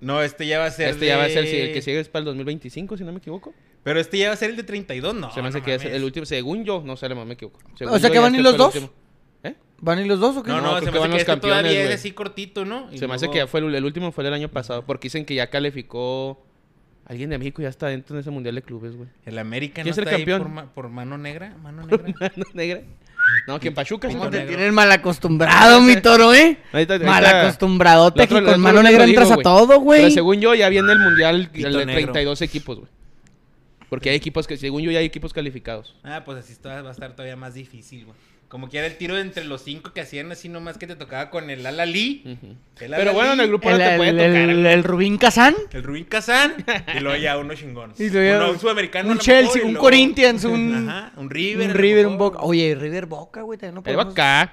S2: No, este ya va a ser
S1: Este ya va a ser el que sigue es para el 2025, si no me equivoco.
S2: Pero este ya va a ser el de 32, no.
S1: Se me hace
S2: no
S1: que es el último, según yo, no sé, mejor me equivoco. Según
S3: O sea, que van a ir
S1: este
S3: los dos.
S1: último.
S3: ¿Van a ir los dos o qué?
S2: No,
S1: No,
S2: no, se
S1: que
S2: me hace
S1: van
S2: que
S1: los
S2: este todavía es así cortito, ¿no? Y
S1: Se me hace que ya fue el, el último fue el año pasado, porque dicen que ya calificó alguien de México ya está dentro de ese Mundial de Clubes, güey.
S2: El América
S1: ¿Quién
S2: no
S1: es el
S2: está ahí
S1: campeón?
S2: por, ma- por mano negra, mano *laughs* negra.
S1: ¿No, negra? No, que en Pachuca
S2: ¿Cómo
S3: ¿Cómo te
S2: negro.
S3: tienen mal acostumbrado, mi toro, eh? Mal acostumbradote
S1: el
S3: con mano negra
S1: lo
S3: entras
S1: digo,
S3: a
S1: güey.
S3: todo,
S1: Pero
S3: güey.
S1: según yo ya viene el Mundial el de
S2: negro.
S1: 32 equipos, güey. Porque hay equipos que, según yo, ya hay equipos calificados.
S2: ah, pues así va a estar todavía más difícil, güey. Como que era el tiro entre los cinco que hacían así nomás que te tocaba con el Alali. El
S1: Pero bueno, en el grupo
S3: El,
S1: no te puede
S3: el-
S1: tocar.
S3: el- el Rubín Kazán.
S2: El Rubín Kazán *laughs* y luego ya uno chingón.
S3: Y luego ya
S2: Uno, un sudamericano.
S3: Un Chelsea, un
S2: luego-
S3: Corinthians, *laughs* un,
S2: Ajá, un River.
S3: un River, un. Boca. Oye, River Boca, güey. también no
S1: El
S3: podemos-
S1: Boca.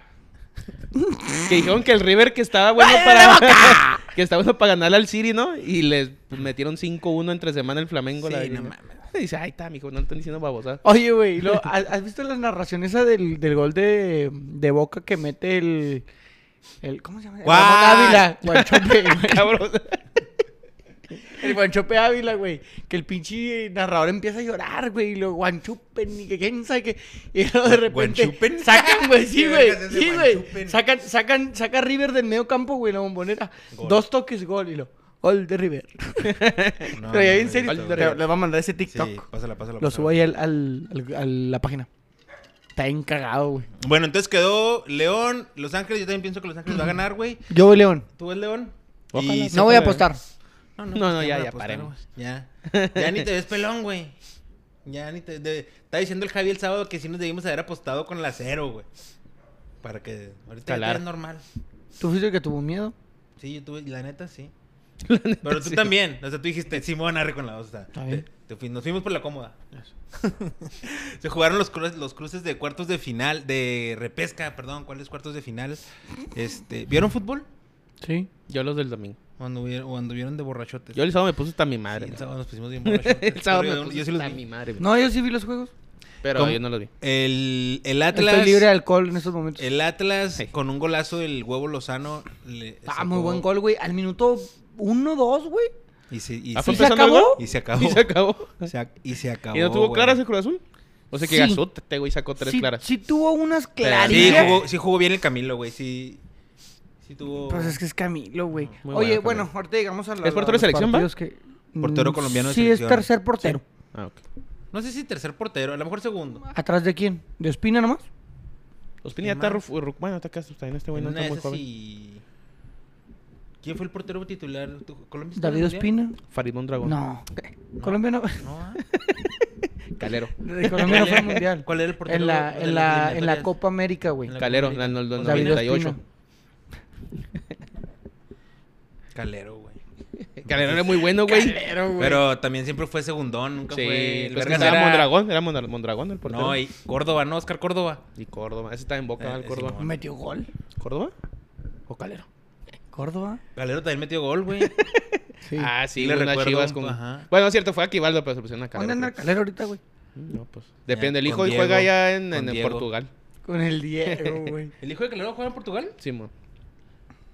S1: *laughs* que dijeron que el River que estaba bueno para. que estaba bueno para ganarle al City, ¿no? Y les metieron 5-1 entre semana el Flamengo. la
S2: Sí, no mames.
S1: Y *laughs* dice, ay, está, mijo, no le están diciendo babosa.
S3: Oye, güey, *laughs* ¿has visto la narración esa del, del gol de, de Boca que mete el... el ¿Cómo se llama? Ávila. Guanchope. *laughs*
S1: Cabrón.
S3: El Guanchope Ávila, güey. Que el pinche narrador empieza a llorar, güey. Y lo guanchupen y que quién sabe qué. Y luego de repente
S2: ¿Guanchupen?
S3: sacan, güey. Sí,
S2: ¿Qué
S3: güey. Sí, güey. Sacan, sacan, saca River del medio campo, güey, la bombonera.
S2: Gol.
S3: Dos toques, gol. Y lo... De River. *laughs*
S2: No,
S3: Pero ya
S2: no,
S3: en serio,
S2: no, no,
S3: le
S2: no.
S3: voy a mandar ese TikTok.
S2: Sí, pásala, pásala.
S3: Lo subo ahí al, al- al- a la página. Está bien cagado, güey.
S2: Bueno, entonces quedó León, Los Ángeles. Yo también pienso que Los Ángeles va a ganar, güey.
S3: Yo voy León.
S2: ¿Tú ves León?
S1: Ojalá.
S2: Y
S3: No voy a apostar.
S2: No,
S1: No, no,
S2: pues,
S1: ya,
S2: ¿qué
S1: ya, paremos.
S2: Ya. Ya ni te ves pelón, güey. Ya ni te. de- Está diciendo el Javi el sábado que sí nos debimos haber apostado con la cero, güey. Para que. Ahorita ya normal.
S3: ¿Tú fuiste el que tuvo miedo?
S2: Sí, yo tuve. La neta, sí. *laughs* Pero tú
S1: sí.
S2: también. O sea, tú dijiste, Simón, arre con la dos. O sea,
S3: Está bien.
S2: te- te fui- nos fuimos por la cómoda. *laughs* Se jugaron los, cru- los cruces de cuartos de final. De repesca, perdón. ¿Cuáles cuartos de final? Este, ¿Vieron fútbol?
S3: Sí.
S1: Yo los del domingo.
S2: O anduvieron, o anduvieron de borrachotes.
S1: Yo el sábado me puse hasta mi madre.
S2: Sí, el sábado nos pusimos bien borrachotes. *laughs*
S1: el sábado me puse
S2: yo sí los
S1: hasta
S2: vi.
S1: mi madre.
S3: No, yo sí vi los juegos.
S1: Pero
S2: ¿Cómo?
S1: yo no los vi.
S2: El, el Atlas.
S3: Estoy libre de alcohol en estos momentos.
S2: El Atlas
S1: Sí.
S2: con un golazo del huevo Lozano. Le
S3: Ah,
S2: sacó-
S3: muy buen gol, güey. Al minuto 1, 2, güey.
S2: Y se, y
S1: Ah,
S2: se-
S1: ¿fue
S3: ¿Y se
S1: el
S3: acabó?
S2: y se acabó. *laughs*
S1: Y se acabó. *laughs*
S2: Se ac- y se acabó.
S1: ¿Y no tuvo
S2: güey.
S1: claras el Cruz Azul? O sea que
S3: Sí.
S1: Este güey sacó tres
S3: sí,
S1: claras.
S3: sí tuvo unas
S2: Sí,
S3: clarillas.
S2: jugó, sí jugó bien el Camilo, güey. Sí, sí tuvo.
S3: Pues es que es Camilo, güey.
S1: Muy
S3: Oye,
S1: bueno, Camilo.
S3: ahorita llegamos a la.
S1: ¿Es portero de selección, va?
S3: que-
S2: Portero colombiano de
S3: Sí,
S2: selección.
S3: es tercer portero.
S1: Ah, ok.
S2: No sé si tercer portero, a lo mejor segundo.
S3: ¿Atrás de quién? ¿De Ospina nomás?
S1: Ospina ya
S2: ¿Quién
S1: está Bueno, está acá. También este güey
S2: En
S1: no está muy joven.
S2: ¿Quién fue el portero titular? ¿Tu- ¿Colombia está en
S3: ¿David
S2: el?
S3: Ospina?
S1: Farid Mondragón.
S3: No. Colombia no.
S2: No, ¿ah? *laughs*
S1: Calero.
S3: De Colombia no fue al mundial.
S2: ¿Cuál era el portero
S3: En la, en la, en la? Copa América, güey.
S2: En
S1: Calero,
S2: América.
S1: el del
S3: David
S1: 98.
S3: Ospina. *laughs*
S2: Calero, güey.
S1: Calero era muy bueno, güey.
S3: Calero, güey.
S2: Pero también siempre fue segundón, nunca
S1: Sí,
S2: fue. El
S1: pues
S2: era-
S1: Mondragón. Era Mondra- Mondragón el portero.
S2: No, y Córdoba, ¿no? Oscar Córdoba.
S1: Y Córdoba. Ese está en Boca,
S2: Eh,
S1: el
S2: ese
S1: Córdoba.
S2: no.
S3: Metió gol.
S1: ¿Córdoba? ¿O Calero?
S3: Córdoba.
S2: Calero también metió gol, güey. *laughs*
S3: Sí.
S1: Ah, sí,
S2: le
S1: unas
S2: recuerdo
S1: chivas con...
S2: ajá.
S1: Bueno, es cierto, fue Aquivaldo, pero se pusieron a Calero.
S3: ¿Dónde anda. Calero ahorita, güey?
S1: No, pues... Depende. El hijo
S2: Diego,
S1: juega allá en, en. Portugal.
S3: Con el Diego, *laughs* güey.
S2: ¿El hijo de Calero juega en Portugal?
S1: Sí, mo.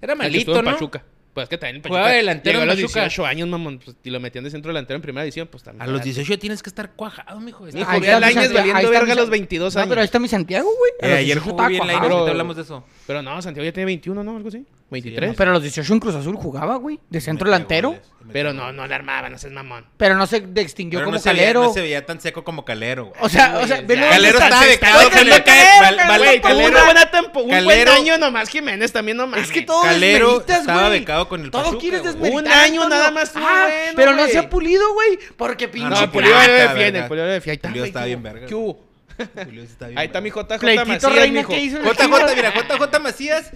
S2: Era malito,
S1: en
S2: ¿no?
S1: Pachuca. Pues es que también en Pachuca.
S2: Jugaba de delantero
S1: llegó
S2: en
S1: a los
S2: Pachuca.
S1: 18 años, mamón. Pues, y lo metían de centro delantero en primera edición, pues también.
S2: A los
S1: Ah,
S2: 18 tienes que estar cuajado, mijo.
S1: Mijo,
S3: Ahí
S1: ve
S3: Santiago-
S1: valiendo verga
S3: mi
S1: a los
S3: San-
S1: 22
S3: No,
S1: años.
S3: pero ahí está mi Santiago, güey.
S2: Eh, ayer
S3: 18
S2: jugó bien la
S3: cuajado.
S1: Pero-
S2: ahorita hablamos de eso.
S1: Pero no, Santiago ya tiene 21, ¿no? Algo así. 23.
S3: Pero a los 18 en Cruz Azul jugaba, güey. De centro delantero.
S1: Pero no, no le armaban, no seas mamón.
S3: Pero no se distinguió
S2: Pero
S3: como
S2: no se, veía,
S3: Calero.
S2: no se veía tan seco como Calero, güey.
S3: O sea, o sea,
S2: Calero
S3: está.
S2: becado con el
S3: Calero,
S1: un buen
S2: Calero-
S1: año nomás Jiménez también no mames.
S3: Es que todo
S2: Calero estaba becado con el
S3: Todo
S2: Pachuca,
S3: quieres desmeritar.
S1: Un año nada más
S3: Ah,
S1: bueno,
S3: pero no se ha pulido, güey. Porque pinche
S2: no,
S1: Pulido le defiende. Pulido le defiende. Ahí está,
S2: Pulido está
S1: ¿qué
S2: bien
S1: hubo?
S2: verga.
S1: ¿Qué hubo?
S2: Julio *laughs* está bien
S1: Ahí está mi. JJ Macías,
S3: Reina
S1: mijo.
S3: hizo
S2: JJ, mira, JJ Macías.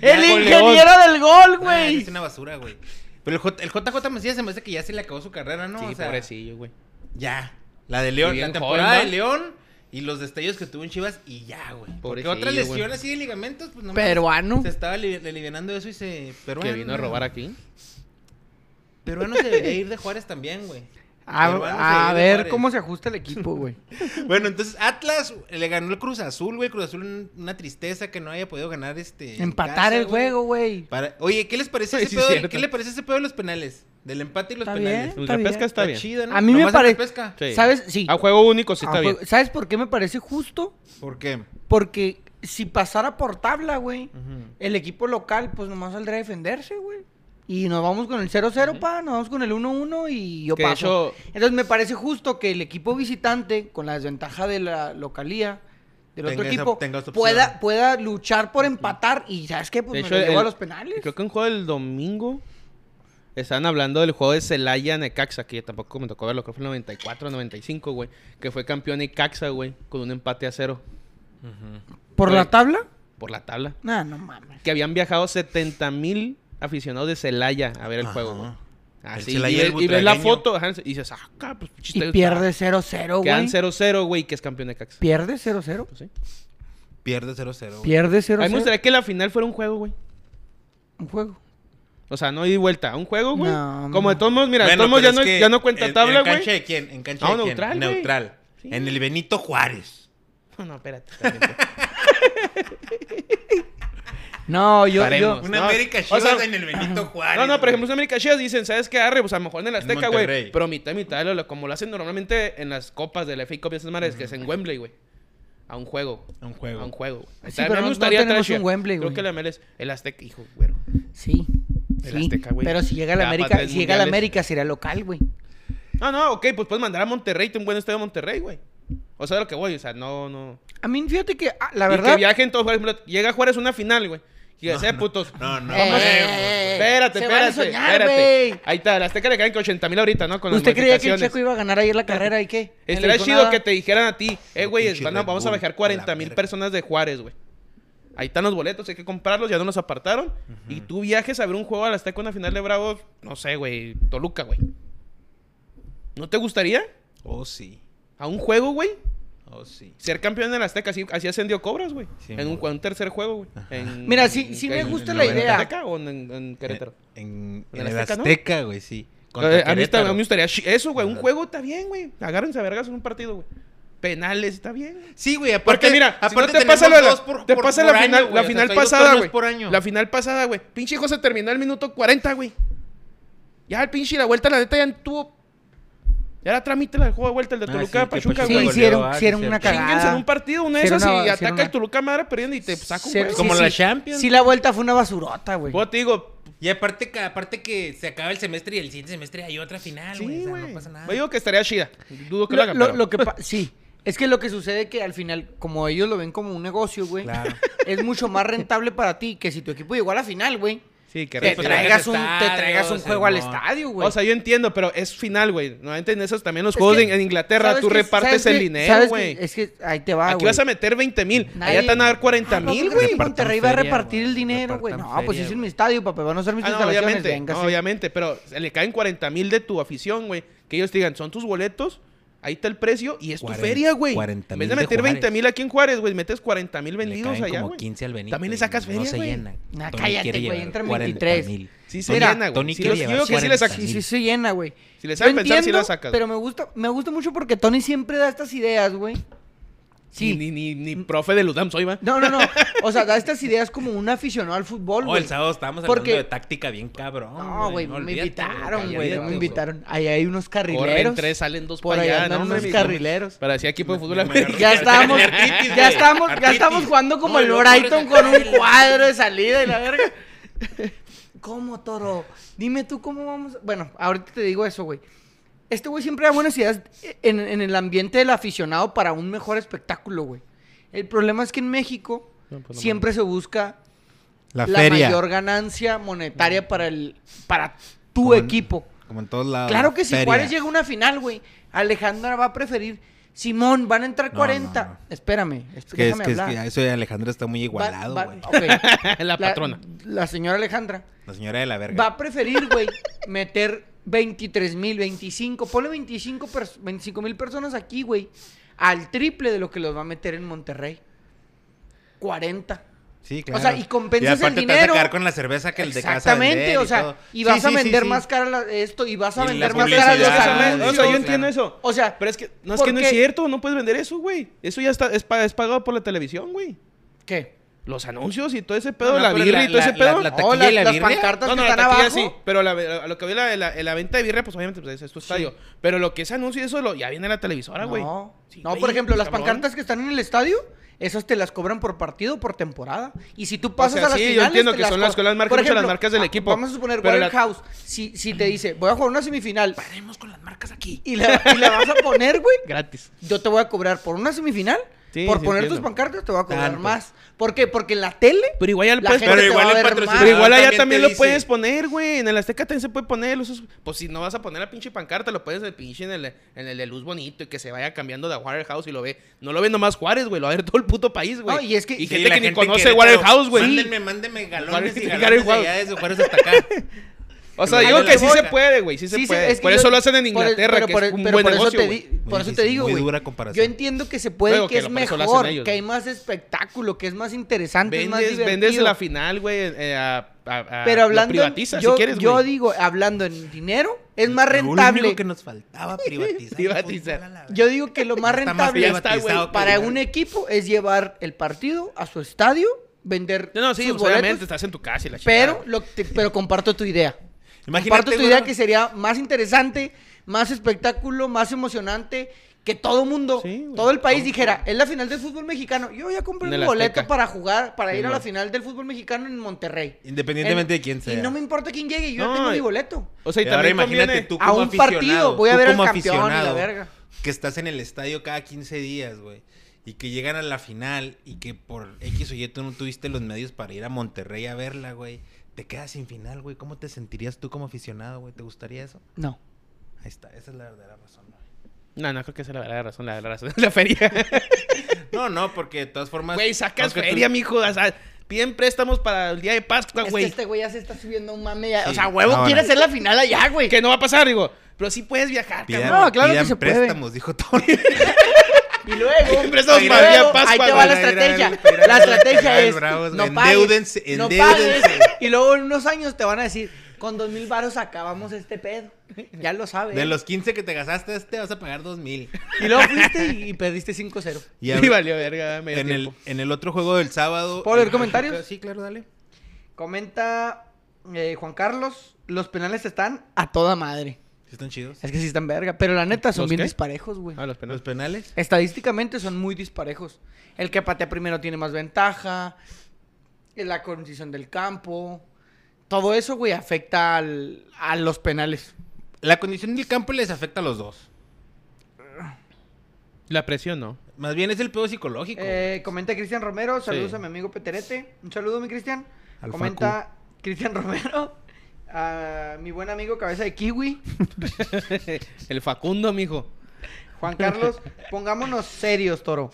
S3: El ingeniero del gol,
S2: Ah,
S3: güey.
S2: es una basura, güey. Pero el, J- el JJ Macías se me hace que ya se le acabó su carrera, ¿no?
S1: Sí,
S2: o sea,
S1: pobrecillo, güey.
S2: ya. La de León,
S1: Y
S2: la temporada
S1: joven,
S2: de. León y los destellos que tuvo en Chivas y ya, güey. Porque
S1: Pobrecillo,
S2: otra lesión
S1: güey.
S2: así de ligamentos, pues no
S3: Peruano.
S2: Se estaba ali- alivianando de eso y se. Peruano.
S1: Que vino a robar aquí.
S2: Peruano se debería ir de Juárez también, güey.
S3: A, ver cómo se ajusta el equipo, güey. *laughs*
S2: Bueno, entonces Atlas le ganó el Cruz Azul, güey. Cruz Azul, un- una tristeza que no haya podido ganar este.
S3: Empatar
S2: casa,
S3: el
S2: güey.
S3: juego, güey.
S2: Para... Oye, ¿qué les parece *laughs* ese
S1: sí,
S2: pedo?
S1: cierto.
S2: ¿Qué le parece ese pedo de los penales? Del empate y los
S3: Está
S2: penales.
S3: bien. Está
S1: repesca
S3: bien.
S1: está bien.
S2: chido, ¿no?
S3: A mí me
S2: Nomás el
S3: pare-
S2: repesca.
S1: Sí.
S3: ¿Sabes? Sí.
S1: A juego único sí
S3: A
S1: está
S3: juego-
S1: bien.
S3: ¿Sabes por qué me parece justo?
S2: ¿Por qué?
S3: Porque si pasara por tabla, güey, el equipo local, pues nomás saldrá a defenderse, güey. Y nos vamos con el 0-0, pa, nos vamos con el 1-1 y yo
S1: Que
S3: paso.
S1: hecho-
S3: Entonces me parece justo que el equipo visitante, con la desventaja de la localía, del otro
S2: esa-
S3: equipo, pueda, pueda luchar por empatar y ¿sabes qué? Pues
S1: De
S3: me
S1: hecho,
S3: lo llevo
S1: el-
S3: a los penales.
S1: Creo que un juego del domingo estaban hablando del juego de Celaya Necaxa, que tampoco me tocó verlo, creo que fue el 94 95, güey. Que fue campeón Necaxa, güey, con un empate a cero.
S3: ¿Por
S1: Güey.
S3: la tabla?
S1: por la tabla.
S3: Nah, no mames.
S1: Que habían viajado 70 mil aficionados de Celaya a ver el
S2: Ajá.
S1: juego, güey.
S2: El
S1: Así, y, ves, y ves la foto, ajá, y dices, ah, pues pinche
S3: Y pierde
S1: está-
S3: 0-0,
S1: Quedan
S3: güey.
S1: 0-0, güey, que es campeón de Cax.
S3: Pierde 0-0.
S1: Pues sí.
S2: Pierde 0-0. güey.
S3: Pierde
S1: A mí
S3: 0-0.
S1: me gustaría que la final fuera un juego, güey.
S3: Un juego.
S1: O sea, no ida y vuelta, un juego, güey.
S3: No,
S1: Como de
S3: no.
S1: todos modos, mira, de
S2: Bueno,
S1: todos modos ya no, ya no cuenta
S2: en-
S1: tabla,
S2: ¿En cancha
S1: güey.
S2: de quién? ¿En cancha
S1: No,
S2: de quién?
S1: neutral, güey.
S2: Neutral.
S1: Sí.
S2: En el Benito Juárez. *laughs*
S1: No, espérate. espérate. *laughs*
S3: No, yo, yo,
S2: Una
S1: No,
S2: América
S1: o
S2: Chivas
S1: sea-
S2: en el Benito Juárez.
S1: No, no, por ejemplo, en América Chivas dicen, ¿sabes qué? Arre, pues a lo mejor en el Azteca, güey. Pero mitad y mitad, lo- lo- como lo hacen normalmente en las copas de la FA Cup y esas madres, que es en Wembley, güey. A un juego.
S2: Un juego.
S1: A un juego. güey.
S3: Sí,
S1: a
S3: pero
S1: mí
S3: no-
S1: me
S3: no
S1: gustaría
S3: tenemos
S1: traer
S3: un Wembley,
S1: Creo que la MLS, el Azteca, hijo, güero.
S3: sí.
S1: El
S3: sí.
S1: Azteca, güey.
S3: Pero si llega la
S1: Ya,
S3: América, si llega la
S1: mundiales.
S3: América sería local, güey.
S1: No, no, ok, pues puedes mandar a Monterrey, tiene un buen estadio de Monterrey, güey. O sea, de lo que voy, o sea, no, no.
S3: A mí, fíjate que, ah, la
S1: y que
S3: verdad.
S1: viajen todos, por ejemplo, llega Juárez a una final, güey. Y ya sea, putos.
S2: No, no.
S3: Eh, eh,
S1: Espérate,
S3: se
S1: espérate,
S3: soñar,
S1: espérate. Ahí está, a la Azteca le caen que 80 mil ahorita, ¿no? Con las
S3: ¿Usted creía que el. Checo iba a ganar ayer la carrera y qué? No
S1: Estaría chido
S3: nada.
S1: que te dijeran a ti, eh, güey, vamos a bajar
S2: a
S1: 40
S2: la
S1: mil personas de Juárez, güey. Ahí están los boletos, hay que comprarlos, ya no los apartaron. Y tú viajes a ver un juego a la Azteca, una final de Bravos, no sé, güey, Toluca, güey. ¿No te gustaría?
S2: Oh, sí.
S1: ¿A un juego, güey?
S2: Oh, sí.
S1: Ser campeón en Azteca, así, así ascendió Cobras, güey.
S2: Sí,
S1: en un, tercer juego, güey. En-
S3: Mira, sí-
S1: en-
S3: sí me
S1: en-
S3: gusta
S1: en
S3: la
S1: ¿en
S3: idea.
S1: Azteca o en, en- en Querétaro?
S2: En,
S1: ¿En
S2: en
S1: Azteca, no?
S2: Güey, sí.
S1: Eh, a, mí está- a
S2: Querétaro.
S1: mí me gustaría eso, güey. Un juego está bien, güey. Agárrense a vergas en un partido, güey. Penales, está bien.
S2: Sí, güey, aparte,
S1: Porque mira, si no
S2: aparte
S1: te
S2: tenemos
S1: pasa, lo de la,
S2: dos por-
S1: te
S2: por-
S1: pasa
S2: por
S1: la
S2: año,
S1: final, la final pasada, güey.
S2: por año.
S1: La final pasada, güey. Pinche hijo se terminó el minuto 40, güey. Ya el pinche la vuelta, la neta, ya tuvo. Ya era trámite el juego de vuelta, el de
S2: Ah,
S1: Toluca
S2: sí,
S1: a
S2: que
S1: Pachuca,
S2: Pachuca
S3: Sí, hicieron,
S2: ah, sí,
S3: hicieron una cagada.
S1: en un partido, una de esas,
S3: una-
S1: y ataca
S3: una-
S1: el Toluca madre perdiendo y te saca un
S3: Sí, sí,
S2: Como
S3: sí.
S2: la Champions.
S3: Sí, la vuelta fue una basurota, güey.
S1: Pues te digo,
S2: Y aparte que, aparte que se acaba el semestre y el siguiente semestre hay otra final, güey.
S1: sí,
S2: o sea,
S1: güey.
S2: no pasa nada.
S1: Yo digo que estaría chida. Dudo que lo
S3: Lo,
S1: hagan,
S3: lo-
S1: pero-
S3: lo que sí, es que lo que sucede es que al final, como ellos lo ven como un negocio, güey,
S2: Claro.
S3: es mucho más rentable para ti que si tu equipo llegó a la final, güey.
S1: Sí, que
S3: Te traigas un, te traigas un juego al estadio, güey.
S1: O sea, yo entiendo, pero es final, güey. Normalmente en esos también los
S3: Es
S1: juegos
S3: que,
S1: en- en Inglaterra
S3: ¿sabes
S1: tú repartes
S3: ¿Sabes
S1: el dinero,
S3: ¿Sabes
S1: güey.
S3: Es que ahí te va,
S1: Aquí
S3: güey.
S1: vas a meter 20 mil. Allá te van a dar 40
S3: Ah,
S1: mil, güey.
S3: en Monterrey va a repartir el dinero, güey. No, pues es mi
S2: güey.
S3: estadio, papá. Van a ser mis
S1: Ah, no, obviamente,
S3: véngase.
S1: no, obviamente, pero se le caen 40 mil de tu afición, güey. Que ellos te digan, son tus boletos, ahí está el precio y es tu
S2: 40
S1: feria, güey.
S2: 40
S1: En vez de
S2: mil de
S1: meter 20
S2: Juárez.
S1: mil aquí en Juárez, güey, metes 40 mil
S2: Le
S1: vendidos
S2: caen
S1: allá,
S2: como
S1: güey.
S2: 15 al Benito.
S1: También le sacas
S2: No
S1: feria,
S2: se
S1: güey.
S2: llena.
S3: Nah,
S2: Tony
S3: cállate, güey, entran
S2: 40
S3: 23.
S2: mil.
S1: Sí se
S3: Mira,
S1: llena, güey.
S2: Tony
S1: Sí,
S2: quiere
S1: los-
S2: llevar
S1: yo que sí le
S2: 40
S1: sacas.
S3: Sí, sí se llena, güey.
S1: Si le
S3: Yo
S1: saben pensar, sí la sacas.
S3: Pero me gusta, me gusta mucho porque Tony siempre da estas ideas, güey.
S1: Sí. Ni, ni, ni profe de Ludam soy, va.
S3: No, no, no. O sea, *laughs* da estas ideas como un aficionado al fútbol,
S2: Oh,
S3: güey.
S2: el sábado estábamos
S3: Porque-
S2: hablando de táctica bien cabrón.
S3: No, güey, no me invitaron, güey. No me invitaron. Ahí hay unos
S1: Corren
S3: carrileros.
S1: tres, salen dos
S3: Por
S1: allá, ¿no?
S3: unos carrileros.
S1: Parecía equipo de fútbol
S2: Me
S1: americano.
S3: Ya *laughs* estábamos,
S2: Artritis,
S3: ya estamos, ya estamos jugando como el Brighton con un cuadro de salida y la verga. *laughs* ¿Cómo, Toro? Dime tú cómo vamos. Bueno, ahorita te digo eso, güey. Este güey siempre da buenas ideas en, en el ambiente del aficionado para un mejor espectáculo, güey. El problema es que en México
S1: No, pues no
S3: siempre se busca
S2: La,
S3: la,
S2: feria.
S3: mayor ganancia monetaria para el para tu
S2: Como en-
S3: equipo.
S2: Como en todos lados.
S3: Claro que si
S2: feria.
S3: Juárez llega a una final, güey, Alejandra va a preferir. Simón, van a entrar
S2: No,
S3: 40.
S2: no, no.
S3: Espérame, es-
S2: que, es es
S3: hablar.
S2: que eso de Alejandra está muy igualado, güey.
S3: ok. *laughs*
S1: La patrona.
S3: La señora Alejandra
S2: La señora de la verga.
S3: va a preferir, güey, *laughs* meter 23 mil, 25, ponle 25 pers- 25 mil personas aquí, güey, al triple de lo que los va a meter en Monterrey. 40.
S2: Sí, claro.
S3: O sea, y compensas
S2: aparte
S3: el
S2: te vas a
S3: dinero.
S2: quedar con la cerveza que el de casa
S3: Exactamente, o
S2: y
S3: sea,
S2: todo.
S3: y vas a
S2: sí,
S3: vender
S2: sí.
S3: más cara la- esto, y vas a
S2: Y
S3: vender más cara los anuncios.
S1: o sea, yo
S2: claro.
S1: entiendo eso.
S3: O sea,
S1: Pero es que no es que no es cierto, no puedes vender eso, güey. Eso ya está es pagado por la televisión, güey.
S3: ¿Qué?
S1: Los anuncios y todo ese pedo,
S2: No, no,
S1: la birria
S2: la-
S1: y todo ese
S2: la-
S1: pedo.
S2: la-
S3: Oh,
S2: taquilla
S3: las,
S2: y la
S3: las pancartas
S1: no,
S3: que
S1: la
S3: están abajo.
S1: sí, pero la, a lo que vi la, la, la venta de birria, pues obviamente pues, es tu estadio. Pero lo que es anuncio y eso lo, ya viene la televisora, güey.
S3: No,
S1: Sí,
S3: no
S1: güey,
S3: por ejemplo,
S1: pues,
S3: las
S1: cabrón.
S3: pancartas que están en el estadio, esas te las cobran por partido o por temporada. Y si tú pasas
S1: sea,
S3: a las
S1: sí, yo entiendo que son las- las marcas las del
S3: ah,
S1: equipo,
S3: Vamos a suponer,
S1: la-
S3: Warehouse, si, si te dice, voy a jugar una semifinal *laughs*
S2: Paremos con las marcas aquí.
S3: y le, y vas a poner, güey, *laughs*
S1: Gratis.
S3: yo te voy a cobrar por una semifinal
S1: Sí,
S3: por
S1: sí
S3: poner
S1: entiendo.
S3: tus pancartas te voy a cobrar
S2: Tanto.
S3: más. ¿Por qué? Porque en la tele
S1: Pero igual
S3: la
S1: puedes
S2: pero igual el.
S1: Pero igual allá
S2: también
S1: lo
S2: dice-
S1: puedes poner, güey. En el Azteca también se puede poner. Pues si no vas a poner la pinche pancarta, lo pones en el pinche en el, en el de luz bonito y que se vaya cambiando de Warehouse y lo ve. No lo ve nomás Juárez, güey. Lo va a ver todo el puto país, güey.
S3: No, y es que-
S1: Y
S3: Sí,
S1: gente
S2: la
S1: que ni
S2: gente en
S1: conoce Warehouse, güey.
S2: Mándenme, mándenme galones
S1: Juárez-
S2: y galones de
S1: Juárez.
S2: allá desde Juárez hasta acá. *laughs*
S1: O sea,
S2: Que
S1: digo que sí se puede, güey. Sí se
S3: Sí,
S1: puede. por
S3: yo-
S1: eso lo hacen en
S3: por el-
S1: Inglaterra,
S3: pero
S1: que es un
S3: pero
S1: buen
S3: por eso
S1: negocio,
S3: Por eso te digo,
S2: muy
S3: güey.
S2: dura comparación.
S3: Yo entiendo que se puede,
S1: Luego
S3: que
S1: que
S3: es
S1: lo- lo
S3: mejor,
S1: ellos,
S3: que hay más espectáculo, que es más interesante, es más
S1: Vendes,
S3: divertido.
S1: vendes la final, güey, eh, a, a- a-
S3: Pero
S1: lo
S3: hablando,
S1: privatiza,
S3: yo,
S1: si quieres,
S3: yo digo, hablando en dinero, es más
S2: Lo
S3: rentable.
S2: único que nos faltaba *laughs* privatizar.
S1: Privatizar.
S3: Yo digo que lo más rentable
S1: está,
S3: para un equipo es llevar el partido a su estadio, vender
S1: No, no, sí,
S3: sus
S1: obviamente
S3: boletos,
S1: estás en tu casa y la
S3: pero, lo, te- pero comparto tu idea.
S2: Imagínate,
S3: comparto tu idea que sería más interesante, más espectáculo, más emocionante, que todo mundo,
S1: Sí, güey.
S3: todo el país dijera, es la final del fútbol mexicano. Yo ya compré
S1: En
S3: un boleto
S1: Azteca.
S3: para jugar, para
S1: Sí,
S3: ir a la
S1: güey.
S3: final del fútbol mexicano en Monterrey.
S2: Independientemente
S3: En-
S2: de quién sea.
S3: Y no me importa quién llegue, yo ya
S1: No,
S3: tengo mi
S1: y-
S3: boleto.
S1: O sea, y
S2: Y ahora
S1: también
S2: imagínate
S1: conviene-
S2: tú
S3: A un partido, voy a
S2: tú
S3: ver al
S2: como
S3: campeón y la
S2: aficionado,
S3: verga.
S2: Que estás en el estadio cada 15 días, güey. Y que llegan a la final y que por X o Y tú no tuviste los medios para ir a Monterrey a verla, güey. Te quedas sin final, güey. ¿Cómo te sentirías tú como aficionado, güey? ¿Te gustaría eso?
S3: No.
S2: Ahí está, esa es la verdadera razón, güey.
S1: No, no creo que sea la verdadera razón. La verdadera razón es la feria. *laughs*
S2: No, no, porque de todas formas.
S1: Güey, sacas
S2: aunque tú-
S1: feria, mijo. O sea, piden préstamos para el día de Pascua,
S3: Es que
S1: güey.
S3: este güey ya se está subiendo un mame ya. O sea, huevo,
S2: Ahora.
S3: quiere hacer la final allá, güey.
S1: Que no va a pasar, digo. Pero sí puedes viajar,
S2: Pidan,
S1: cabrón.
S3: No, claro que se puede.
S2: préstamos, dijo Tony. *laughs*
S3: Y luego, *laughs*
S1: Siempre estamos
S3: y luego, ahí te va la estrategia. La estrategia es, no pagues, no pagues. *laughs* Y luego en unos años te van a decir, con dos mil varos acabamos este pedo. *laughs* Ya lo sabes.
S2: De los 15 que te gastaste, te vas a pagar 2 mil.
S3: Y luego fuiste y, y perdiste 5-0.
S2: Y
S1: Sí, valió verga, medio
S2: en, el,
S1: tiempo.
S2: en el otro juego del sábado.
S3: ¿Puedo leer
S2: el-
S3: comentarios?
S2: Sí, claro, dale.
S3: Comenta eh, Juan Carlos, los penales están a toda madre.
S2: Están chidos.
S3: Es que sí están verga, pero la neta son
S1: ¿Los
S3: bien
S1: qué?
S3: disparejos, güey.
S1: Ah, los
S2: Los
S1: penales.
S2: penales.
S3: Estadísticamente son muy disparejos. El que patea primero tiene más ventaja. La condición del campo. Todo eso, güey, afecta al- a los penales.
S2: La condición del campo les afecta a los dos.
S1: La presión, no.
S2: Más bien es el pedo psicológico.
S3: Eh, comenta Cristian Romero. Saludos
S1: Sí.
S3: a mi amigo Peterete. Un saludo, mi Cristian. Comenta Cristian *laughs* Romero. A mi buen amigo Cabeza de Kiwi. *laughs*
S1: El Facundo, mijo.
S3: Juan Carlos, pongámonos serios, Toro.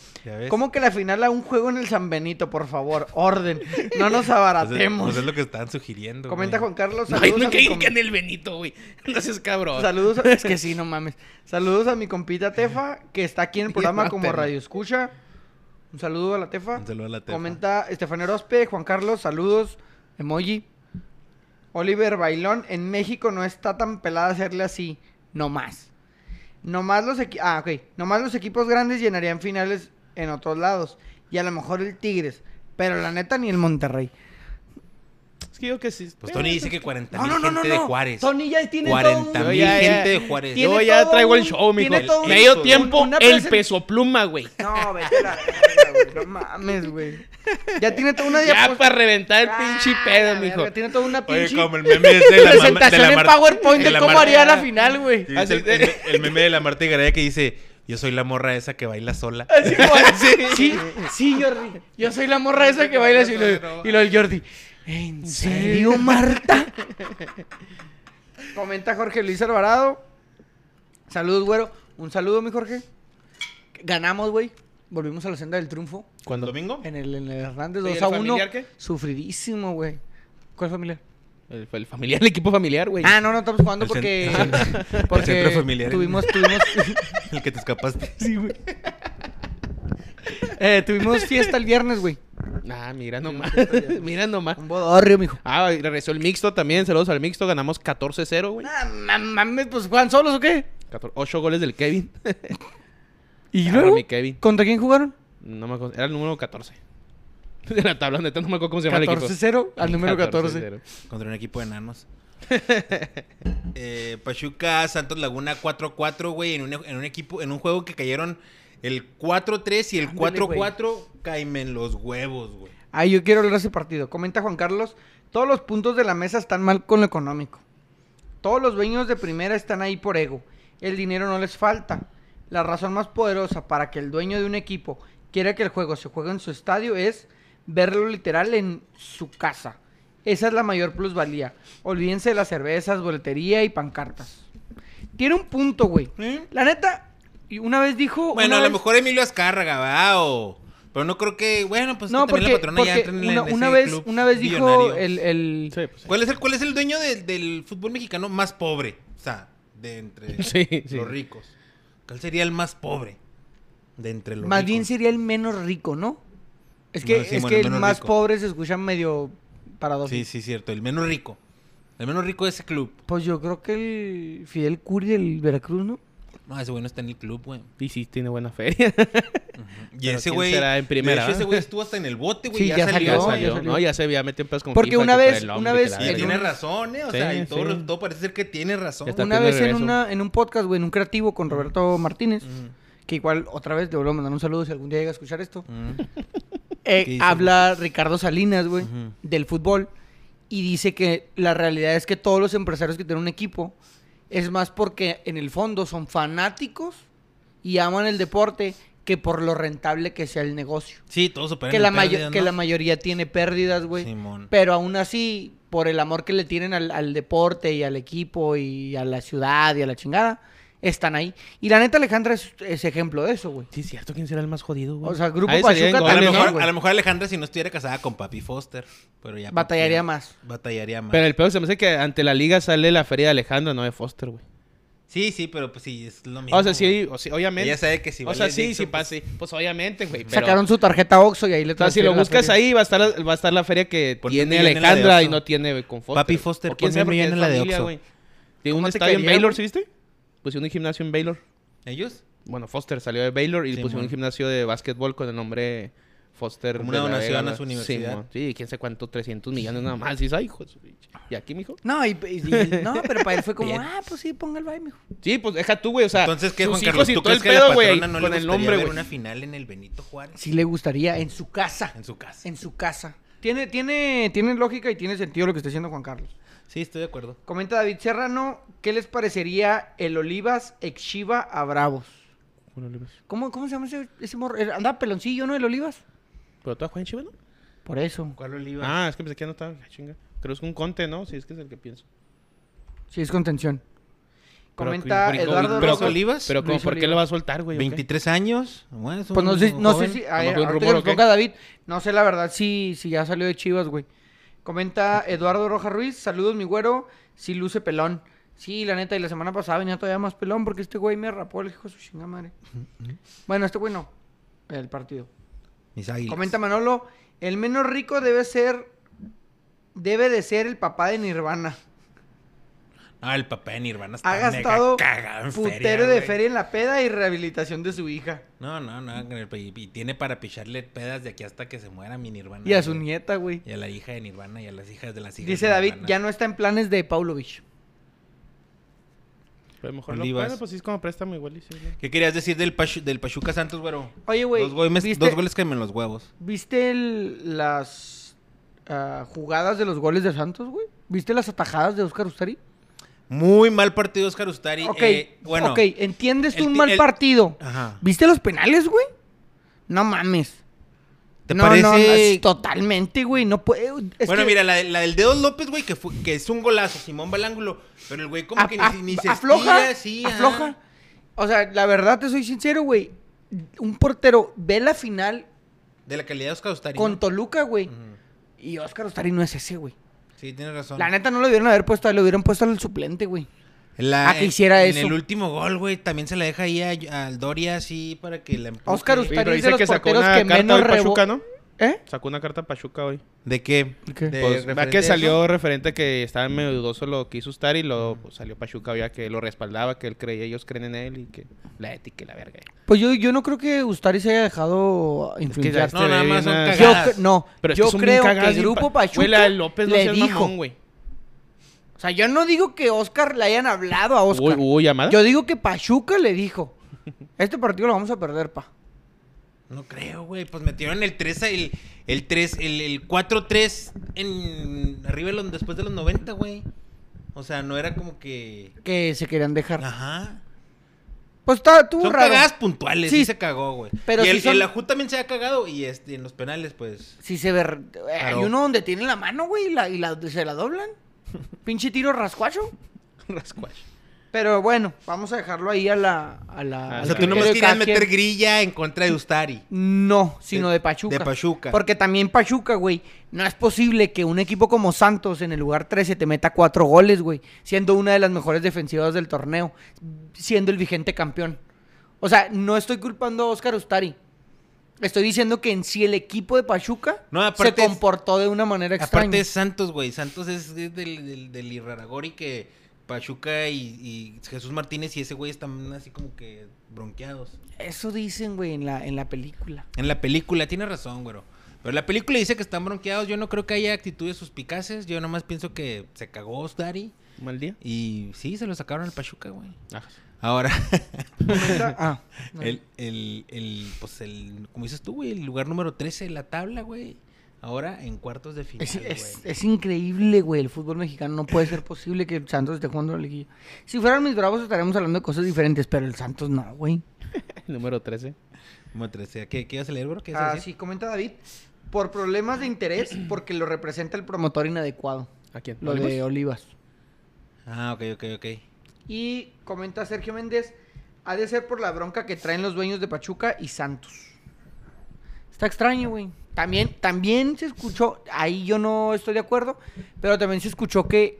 S3: ¿Cómo que la final a un juego en el San Benito, por favor? Orden. No nos
S2: Pues es,
S3: abaratemos.
S2: pues es lo que estaban sugiriendo.
S3: Comenta
S2: güey.
S3: Juan Carlos.
S1: Ay,
S3: Saludos
S1: no que
S3: com-
S1: en el Benito, güey. No seas cabrón.
S3: Saludos, a- *laughs* es que sí, no mames. Saludos a mi compita Tefa, que está aquí en el *laughs* programa como. Radio Escucha. Un saludo a la Tefa.
S2: Un saludo a la Tefa.
S3: Comenta Estefanía Orozpe, Juan Carlos, saludos, emoji. Oliver Bailón, en México no está tan pelada hacerle así, no más. Nomás los equi- ah, ok. Nomás los equipos grandes llenarían finales en otros lados. Y a lo mejor el Tigres. Pero la neta ni el Monterrey.
S1: Que yo que sí.
S2: Pues Tony dice que 40
S3: No,
S2: mil
S3: no, no, no,
S2: gente de
S3: no.
S2: Juárez.
S3: Tony ya tiene todo
S2: 40
S3: un-
S2: mil
S1: ya- ya-
S2: gente de Juárez.
S1: Yo ya
S3: todo
S1: traigo el show, mijo.
S3: tiene todo un-
S1: Medio
S3: un-
S1: tiempo, el peso pluma, güey.
S3: No, *laughs* vete la güey. No mames, güey. Ya tiene toda una
S1: Ya
S3: diapositiva.
S1: para reventar el pinche pedo, mijo.
S3: verga, Tiene toda una pinche
S2: Oye, como el meme de la,
S3: presentación en PowerPoint de cómo haría la final, güey.
S2: Sí, el, meme de la Marta Garaya que dice: Yo soy la morra esa que baila sola.
S3: Así, güey. *laughs* sí, sí, Jordi. Yo soy la morra esa que baila lo, y lo del Jordi. ¿En serio, Marta? *laughs* Comenta Jorge Luis Alvarado. Saludos, güero. Un saludo, mi Jorge. Ganamos, güey. Volvimos a la senda del triunfo.
S1: ¿Cuándo?
S2: ¿Domingo?
S3: En el, en el Hernández
S1: ¿Y
S3: 2
S1: el
S3: a 1.
S1: familiar qué?
S3: Sufridísimo, güey. ¿Cuál familiar?
S1: El, el familiar, el equipo familiar, güey.
S3: Ah, no, no estamos jugando
S2: El
S3: porque.
S2: el *laughs* centro familiar.
S3: Tuvimos, tuvimos. *laughs*
S2: El que te escapaste.
S3: sí, güey. Eh, tuvimos fiesta el viernes, güey.
S1: Ah, mira nomás. *laughs* mira nomás.
S3: Un bodorrio, mijo.
S1: Ah, y regresó el mixto también. Saludos al mixto. Ganamos 14-0, güey.
S3: Ah, ma- mames, pues juegan solos o qué?
S1: 14 Ocho goles del Kevin. *laughs*
S3: ¿Y
S1: Ah,
S3: luego?
S1: mi Kevin.
S3: ¿Contra quién jugaron?
S1: No me acuerdo. Era el número 14. *laughs* De la tabla, neta, no me acuerdo cómo se llama el equipo.
S3: 14-0 al número 14.
S1: 14-0.
S2: Contra un equipo de enanos. eh, Pachuca, Santos Laguna 4-4, güey. En un, en un equipo, en un juego que cayeron el 4-3 y el
S3: Ándale,
S2: 4-4. Caimen los huevos, güey.
S3: Ay, yo quiero hablar de ese partido. Comenta Juan Carlos. Todos los puntos de la mesa están mal con lo económico. Todos los dueños de primera están ahí por ego. El dinero no les falta. La razón más poderosa para que el dueño de un equipo quiere que el juego se juegue en su estadio es verlo literal en su casa. Esa es la mayor plusvalía. Olvídense de las cervezas, boletería y pancartas. Tiene un punto, güey.
S2: ¿Eh?
S3: La neta, y una vez dijo...
S2: Bueno, a lo mejor Emilio Azcárraga, ¿va? O... Pero no creo que... Bueno, pues
S3: No, porque,
S2: la patrona ya entra en,
S3: una, una vez,
S2: club
S3: una vez dijo el... el-
S1: Sí, pues, sí.
S2: ¿Cuál es el, cuál es el dueño del, del fútbol mexicano más pobre? O sea, de entre *laughs*
S1: Sí, sí.
S2: los ricos. ¿Cuál sería el más pobre? De entre los
S3: Más
S2: ricos.
S3: bien sería el menos rico, ¿no? Es que,
S2: No, sí,
S3: es
S2: bueno,
S3: que
S2: el
S3: más
S2: rico.
S3: pobre se escucha medio paradójico.
S2: Sí, sí, cierto. El menos rico. El menos rico de ese club.
S3: Pues yo creo que el Fidel Curi del Veracruz, ¿no?
S2: No, ese güey no está en el club, güey.
S1: Y sí, tiene buena feria. *laughs*
S2: Y ese
S1: ¿quién
S2: güey.
S1: será en primera,
S2: De hecho, ese güey estuvo hasta en el bote, güey.
S3: Sí,
S2: ya,
S3: ya
S2: salió.
S3: salió,
S1: ya salió. No, ya se había metido en pedos con
S3: Porque
S1: FIFA,
S3: una vez- una vez
S2: Y tiene razón, ¿eh? O sea,
S1: Sí,
S2: y todo,
S1: sí.
S2: todo parece ser que tiene razón.
S3: Una vez en,
S1: regreso.
S3: una, en un podcast, güey, en un creativo con Roberto Martínez,
S2: Mm,
S3: que igual otra vez le vuelvo a mandar un saludo si algún día llega a escuchar esto.
S2: mm. *laughs*
S3: Eh,
S2: ¿Qué dice,
S3: habla Ricardo Salinas, güey, del fútbol, y dice que la realidad es que todos los empresarios que tienen un equipo es más porque en el fondo son fanáticos y aman el deporte que por lo rentable que sea el negocio.
S2: Sí, todos
S3: Que la, que la mayoría tiene pérdidas, güey. Pero aún así, por el amor que le tienen al, al deporte y al equipo y a la ciudad y a la chingada, están ahí. Y la neta, Alejandra es, es ejemplo de eso, güey.
S1: Sí, cierto. ¿Quién será el más jodido, güey?
S3: O sea, Grupo
S1: Ahí sería en
S3: Pachuca
S2: A lo,
S3: también,
S2: mejor, a lo mejor Alejandra si no estuviera casada con Papi Foster. Pero ya
S3: Batallaría
S2: Papi-
S3: más.
S2: Batallaría más.
S1: Pero el peor se me hace que ante la liga sale la feria de Alejandro, no de Foster, güey.
S2: Sí, sí, pero pues sí, es lo mismo.
S1: O sea,
S2: güey.
S1: sí, o sea, obviamente.
S2: Ella sabe que si
S1: o sea,
S2: vale
S1: sí,
S2: Dixon,
S1: sí,
S2: pues,
S1: pasa. sí. Pues obviamente, güey. pero-
S3: Sacaron su tarjeta Oxxo y ahí le
S1: O sea, si lo
S3: la
S1: buscas
S3: feria.
S1: ahí, va a estar, la- va a estar la feria que tiene
S2: un millón en la de
S1: Alejandra y
S2: Oxxo.
S1: no tiene con Foster.
S2: Papi Foster,
S1: O quién
S2: ponle
S1: sabe porque es
S2: en la de
S1: familia,
S2: Oxxo.
S1: güey. Tiene un
S3: ¿Cómo te
S1: estadio en Baylor,
S3: güey?
S1: ¿sí viste? Pusieron un gimnasio en Baylor.
S2: ¿Ellos?
S1: Bueno, Foster salió de Baylor y
S2: Sí,
S1: pusieron un gimnasio de básquetbol con el nombre Foster.
S2: Como una
S1: de la
S2: donación a su universidad.
S1: Sí, quién sabe cuánto, 300 millones nada más. Y dices, ay, hijo de su pinche. ¿Y aquí, mijo?
S3: No, y, y- no, pero para él fue como,
S2: Bien.
S3: ah, pues sí, ponga el baile, mijo.
S1: Sí, pues deja tú, güey. O sea,
S2: Entonces, ¿qué,
S1: sus
S2: Juan
S1: hijos
S2: Carlos?
S1: y
S2: ¿Tú
S1: todo el
S2: que la
S1: pedo, güey, ahí
S2: patrona no le
S1: con el nombre, güey.
S2: una final en el Benito Juárez?
S3: Sí le gustaría, en su casa.
S2: En su casa.
S3: En su casa. Tiene, tiene, tiene lógica y tiene sentido lo que está diciendo Juan Carlos.
S2: Sí, estoy de acuerdo.
S3: Comenta David Serrano, ¿qué les parecería el Olivas ex Chiva a Bravos? ¿Cómo, cómo se llama ese, ese morro? Era- Andaba peloncillo, ¿no? El Olivas.
S1: ¿Pero tú juegas en Chivas, no?
S3: Por eso.
S2: ¿Cuál oliva?
S1: Ah, es que pensé que ya no estaba. Chinga. Creo que es un conte, ¿no? Sí, es que es el que pienso.
S3: Sí, es contención. Comenta
S1: pero-
S3: Eduardo
S1: pero-.
S2: Olivas?
S1: Pero ¿cómo-
S3: Luis
S1: ¿por qué lo va a soltar, güey? o qué?
S2: 23 años. Bueno, es
S3: Pues no
S2: un
S3: sé, no sé si.
S1: A
S3: A que
S1: rumor,
S3: nos
S1: ¿o qué?
S3: ponga David. No sé la verdad si, si ya salió de Chivas, güey. Comenta Eduardo Rojas Ruiz. Saludos, mi güero. Si luce pelón. Sí, la neta, y la semana pasada venía todavía más pelón porque este güey me rapó el hijo de su chingada madre. Bueno, este güey no. El partido.
S2: Mis águilas.
S3: Comenta Manolo. El menos rico debe ser. Debe de ser el papá de Nirvana.
S2: Ah, el papá de Nirvana está
S3: Ha
S2: mega
S3: gastado
S2: cagado en
S3: putero
S2: feria,
S3: de feria en la peda y rehabilitación de su hija.
S2: No, no, no. Y, y tiene para picharle pedas de aquí hasta que se muera mi Nirvana.
S3: Y a su nieta, güey.
S2: Y a la hija de Nirvana y a las hijas de las hijas
S3: Dice
S2: de
S3: David,
S2: Nirvana.
S3: ya no está en planes de Paulovich.
S1: Lo mejor
S2: Olivas.
S1: lo bueno, pues sí es como préstamo igual. y sí, ¿no?
S2: ¿Qué querías decir del, Pachu- del Pachuca Santos, güero?
S3: Oye, güey,
S2: Dos, goles-
S3: ¿viste-
S2: dos goles que me los huevos.
S3: ¿Viste el- las ah, jugadas de los goles de Santos, güey? ¿Viste las atajadas de Oscar Ustari?
S2: Muy mal partido Oscar Ustari.
S3: Ok,
S2: Eh, bueno,
S3: ok, entiendes
S2: el
S3: un mal
S2: el-
S3: partido.
S2: Ajá.
S3: ¿Viste los penales, güey? No mames.
S2: ¿Te
S3: no,
S2: parece?
S3: no, no, totalmente, güey. No puede.
S2: bueno,
S3: que
S2: mira, la, de- la del Dedos López, güey, que, fue- que es un golazo, Simón va al ángulo. Pero el güey como
S3: a-
S2: que
S3: a-
S2: ni, ni se
S3: afloja.
S2: estira, sí, ajá.
S3: afloja. O sea, la verdad te soy sincero, güey. Un portero ve la final
S2: De la calidad de Oscar Ustari.
S3: con. Toluca, güey. Y Oscar Ustari no es ese, güey.
S2: Sí, tienes razón.
S3: La neta no lo debieron haber puesto, le hubieran puesto al suplente, güey.
S2: La-
S3: a que hiciera
S2: en
S3: eso.
S2: el último gol, güey, también se la deja ahí a- al Doria así para que la empuje.
S3: Oscar Ustari es de
S1: dice
S3: los
S1: que sacó
S3: porteros
S1: una
S3: que
S1: carta
S3: menos
S1: Pachuca, ¿no?
S3: ¿Eh?
S1: Sacó una carta Pachuca hoy.
S2: ¿De qué?
S3: ¿Qué?
S2: De-
S1: Pues, que
S2: a
S1: salió
S2: eso.
S1: referente que estaba medio dudoso lo que hizo Ustari y luego pues, salió Pachuca ya que lo respaldaba, que él creía, ellos creen en él y que la ética y la verga.
S3: Pues yo, yo no creo que Ustari se haya dejado influenciar.
S2: No, nada
S1: ve
S2: más
S1: bien
S2: son
S1: a-
S3: yo
S2: cagadas.
S3: cre- no,
S1: Pero es
S3: yo
S1: que son bien
S3: creo que el grupo
S1: pa-
S3: Pachuca
S1: Güey, la de López no
S3: le dijo.
S1: mamón, güey.
S3: O sea, yo no digo que Oscar le hayan hablado a
S1: Hubo,
S3: Oscar.
S1: hubo llamada.
S3: Yo digo que Pachuca le dijo, este partido lo vamos a perder, pa.
S2: No creo, güey. Pues metieron el 3, el, el 3, el, el 4-3 en arriba de los, después de los 90, güey. O sea, no era como que.
S3: Que se querían dejar.
S2: Ajá.
S3: Pues está, tuvo
S2: Son
S3: raro.
S2: cagadas puntuales, sí,
S3: Sí.
S2: se cagó, güey.
S3: Pero
S2: y el,
S3: son-
S2: el Ajú también se ha cagado y este, en los penales, pues.
S3: Sí se ve... eh, Hay uno donde tiene la mano, güey, y, la, y la- se la doblan. *laughs* Pinche tiro rascuacho.
S1: Rascuacho.
S3: Pero bueno, vamos a dejarlo ahí a la... A la
S1: Ah,
S2: O sea, tú nomás
S3: de
S2: querías meter grilla en contra de Ustari.
S3: No, sino
S2: De-
S3: de, Pachuca.
S2: de Pachuca.
S3: Porque también Pachuca, güey, no es posible que un equipo como Santos en el lugar 13 te meta cuatro goles, güey, siendo una de las mejores defensivas del torneo, siendo el vigente campeón. O sea, no estoy culpando a Oscar Ustari. Estoy diciendo que en sí el equipo de Pachuca
S2: No,
S3: se comportó de una manera extraña.
S2: Aparte es Santos, güey. Santos es, es del, del, del Irraragori que Pachuca y, y Jesús Martínez y ese güey están así como que bronqueados.
S3: Eso dicen, güey, en la, en la película.
S2: En la película, tiene razón, güey. Pero la película dice que están bronqueados. Yo no creo que haya actitudes suspicaces. Yo nomás pienso que se cagó Ustari.
S1: Mal día.
S2: Y sí, se lo sacaron al Pachuca, güey.
S1: Ah,
S2: Ahora, *laughs*
S3: ah, no.
S2: el, el, el, pues el, como dices tú, güey, el lugar número 13 de la tabla, güey. Ahora en cuartos de final,
S3: Es,
S2: güey.
S3: es- es increíble, güey, el fútbol mexicano. No puede ser posible que el Santos esté jugando la liguilla. Si fueran mis bravos estaríamos hablando de cosas diferentes, pero el Santos no, güey. *laughs*
S1: Número 13.
S2: Número 13. ¿Qué, qué ibas a leer, bro? ¿Qué ibas a
S3: Ah, sí, comenta David. Por problemas de interés, *clears throat* porque lo representa el promotor inadecuado.
S1: ¿A quién?
S3: Lo de Olivas.
S2: Ah, ok, ok, ok.
S3: Y comenta Sergio Méndez, ha de ser por la bronca que traen los dueños de Pachuca y Santos. Está extraño, güey. También, también se escuchó, ahí yo no estoy de acuerdo, pero también se escuchó que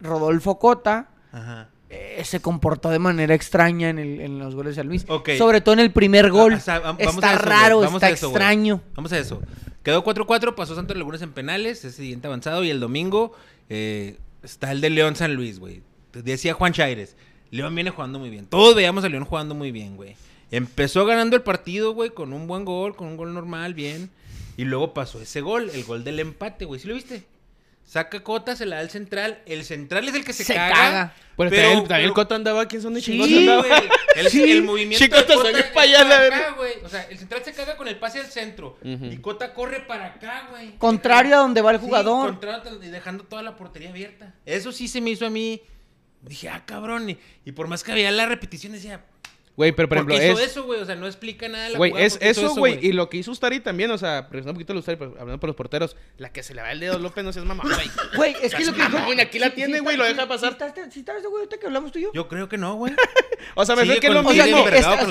S3: Rodolfo Cota
S2: Ajá.
S3: eh, se comportó de manera extraña en, el- en los goles de San Luis. Sobre todo en el primer gol.
S2: Ah, o sea, vam- vamos
S3: está
S2: a eso, güey.
S3: raro,
S2: Vamos
S3: está
S2: a eso, güey.
S3: extraño.
S2: Vamos a eso. Quedó 4-4, pasó Santos Lagunas en penales, es siguiente avanzado. Y el domingo eh, está el de León San Luis, güey. Decía Juan Chaires, León viene jugando muy bien. Todos veíamos a León jugando muy bien, güey. Empezó ganando el partido, güey, con un buen gol, con un gol normal, bien. Y luego pasó ese gol, el gol del empate, güey. ¿Sí lo viste? Saca Cota, se la da al central. El central es el que se,
S3: Se
S2: caga.
S3: caga.
S1: Pero, también, el Cota andaba aquí en son de
S3: Sí,
S1: chingón.
S2: Sí,
S1: andaba.
S2: güey. El,
S3: Sí.
S2: el movimiento
S1: Chico,
S2: de Cota es
S1: pa' allá,
S2: para
S1: la
S2: acá, güey. O sea, el central se caga con el pase al centro. Y Cota corre para acá, güey.
S3: Contrario a donde va el
S2: Sí,
S3: jugador.
S2: contrario, y dejando toda la portería abierta. Eso sí se me hizo a mí. Dije, ah, cabrón. Y, y por más que había la repetición, decía,
S1: Güey, pero por
S2: ¿por
S1: ejemplo,
S2: qué hizo
S1: es...
S2: eso, güey? O sea, no explica nada de la
S1: Güey, es
S2: ¿por qué hizo
S1: eso, güey. Y lo que hizo Ustari también, o sea, regresando un poquito a Ustari, pero hablando por los porteros, la que se le va el dedo a López no seas mamá, güey.
S3: Güey, es que lo que
S1: mamón, aquí la tiene, güey, lo deja pasar.
S3: ¿Sí estás, güey, ahorita que hablamos tú y yo?
S2: Yo creo que no, güey. *laughs*
S1: O sea, me sé que es lo mismo.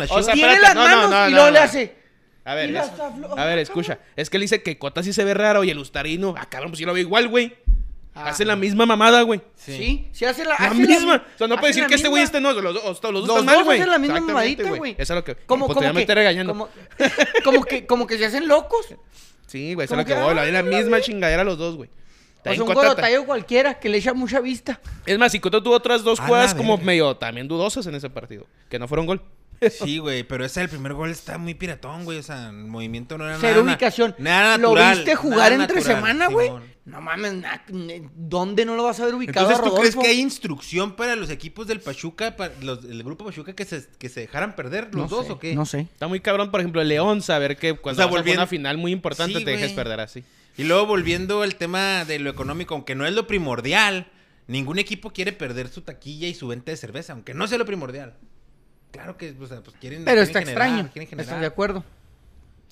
S1: o sea,
S3: tiene las
S1: no, no,
S3: manos
S1: no,
S3: y
S1: no,
S3: luego le hace.
S1: A ver, es- a ver, escucha. Es que él dice que Cota sí se ve raro y el Ustarino, ah, cabrón, pues yo lo veo igual, güey.
S3: Ah.
S1: Hace la misma mamada, güey.
S3: Sí, sí, hace la,
S1: La
S3: hace
S1: misma. O sea, no puede decir que este güey este no. Los, dos- los dos
S3: Los
S1: están mal,
S3: dos
S1: güey.
S3: hacen la misma mamadita, güey.
S1: Eso es lo que.
S3: Como,
S1: pues,
S3: como que,
S1: estoy regañando.
S3: Como, *laughs* como que, como que se hacen locos.
S1: Sí, güey, eso es lo que
S3: que,
S1: voy. La la misma chingadera los dos, güey.
S3: O sea, un gorotayo cualquiera que le echa mucha vista.
S1: Es más, y Cota tuvo otras dos jugadas como medio también dudosas en ese partido. Que no fueron gol.
S2: Sí, güey, pero ese el primer gol está muy piratón, güey. O sea, el movimiento no era
S3: Cero
S2: nada. na-
S3: ubicación.
S2: Nada
S3: ¿Lo
S2: natural.
S3: viste jugar entre
S2: natural,
S3: semana, güey? No mames, na- ¿dónde no lo vas a ver ubicado
S2: Entonces,
S3: a
S2: ¿tú crees que hay instrucción para los equipos del Pachuca, para los, el grupo Pachuca, que se, que se dejaran perder los
S3: No
S2: dos
S3: sé,
S2: o qué?
S3: No sé.
S1: Está muy cabrón, por ejemplo, el León, saber que cuando
S2: sea,
S1: vas a
S2: volviendo-
S1: una final muy importante
S2: Sí,
S1: te dejes perder así.
S2: Y luego volviendo al tema de lo económico, aunque no es lo primordial, ningún equipo quiere perder su taquilla y su venta de cerveza, aunque no sea lo primordial. Claro que, o sea, pues quieren.
S3: Pero
S2: quieren
S3: está
S2: generar,
S3: extraño.
S2: quieren
S3: Estoy de acuerdo.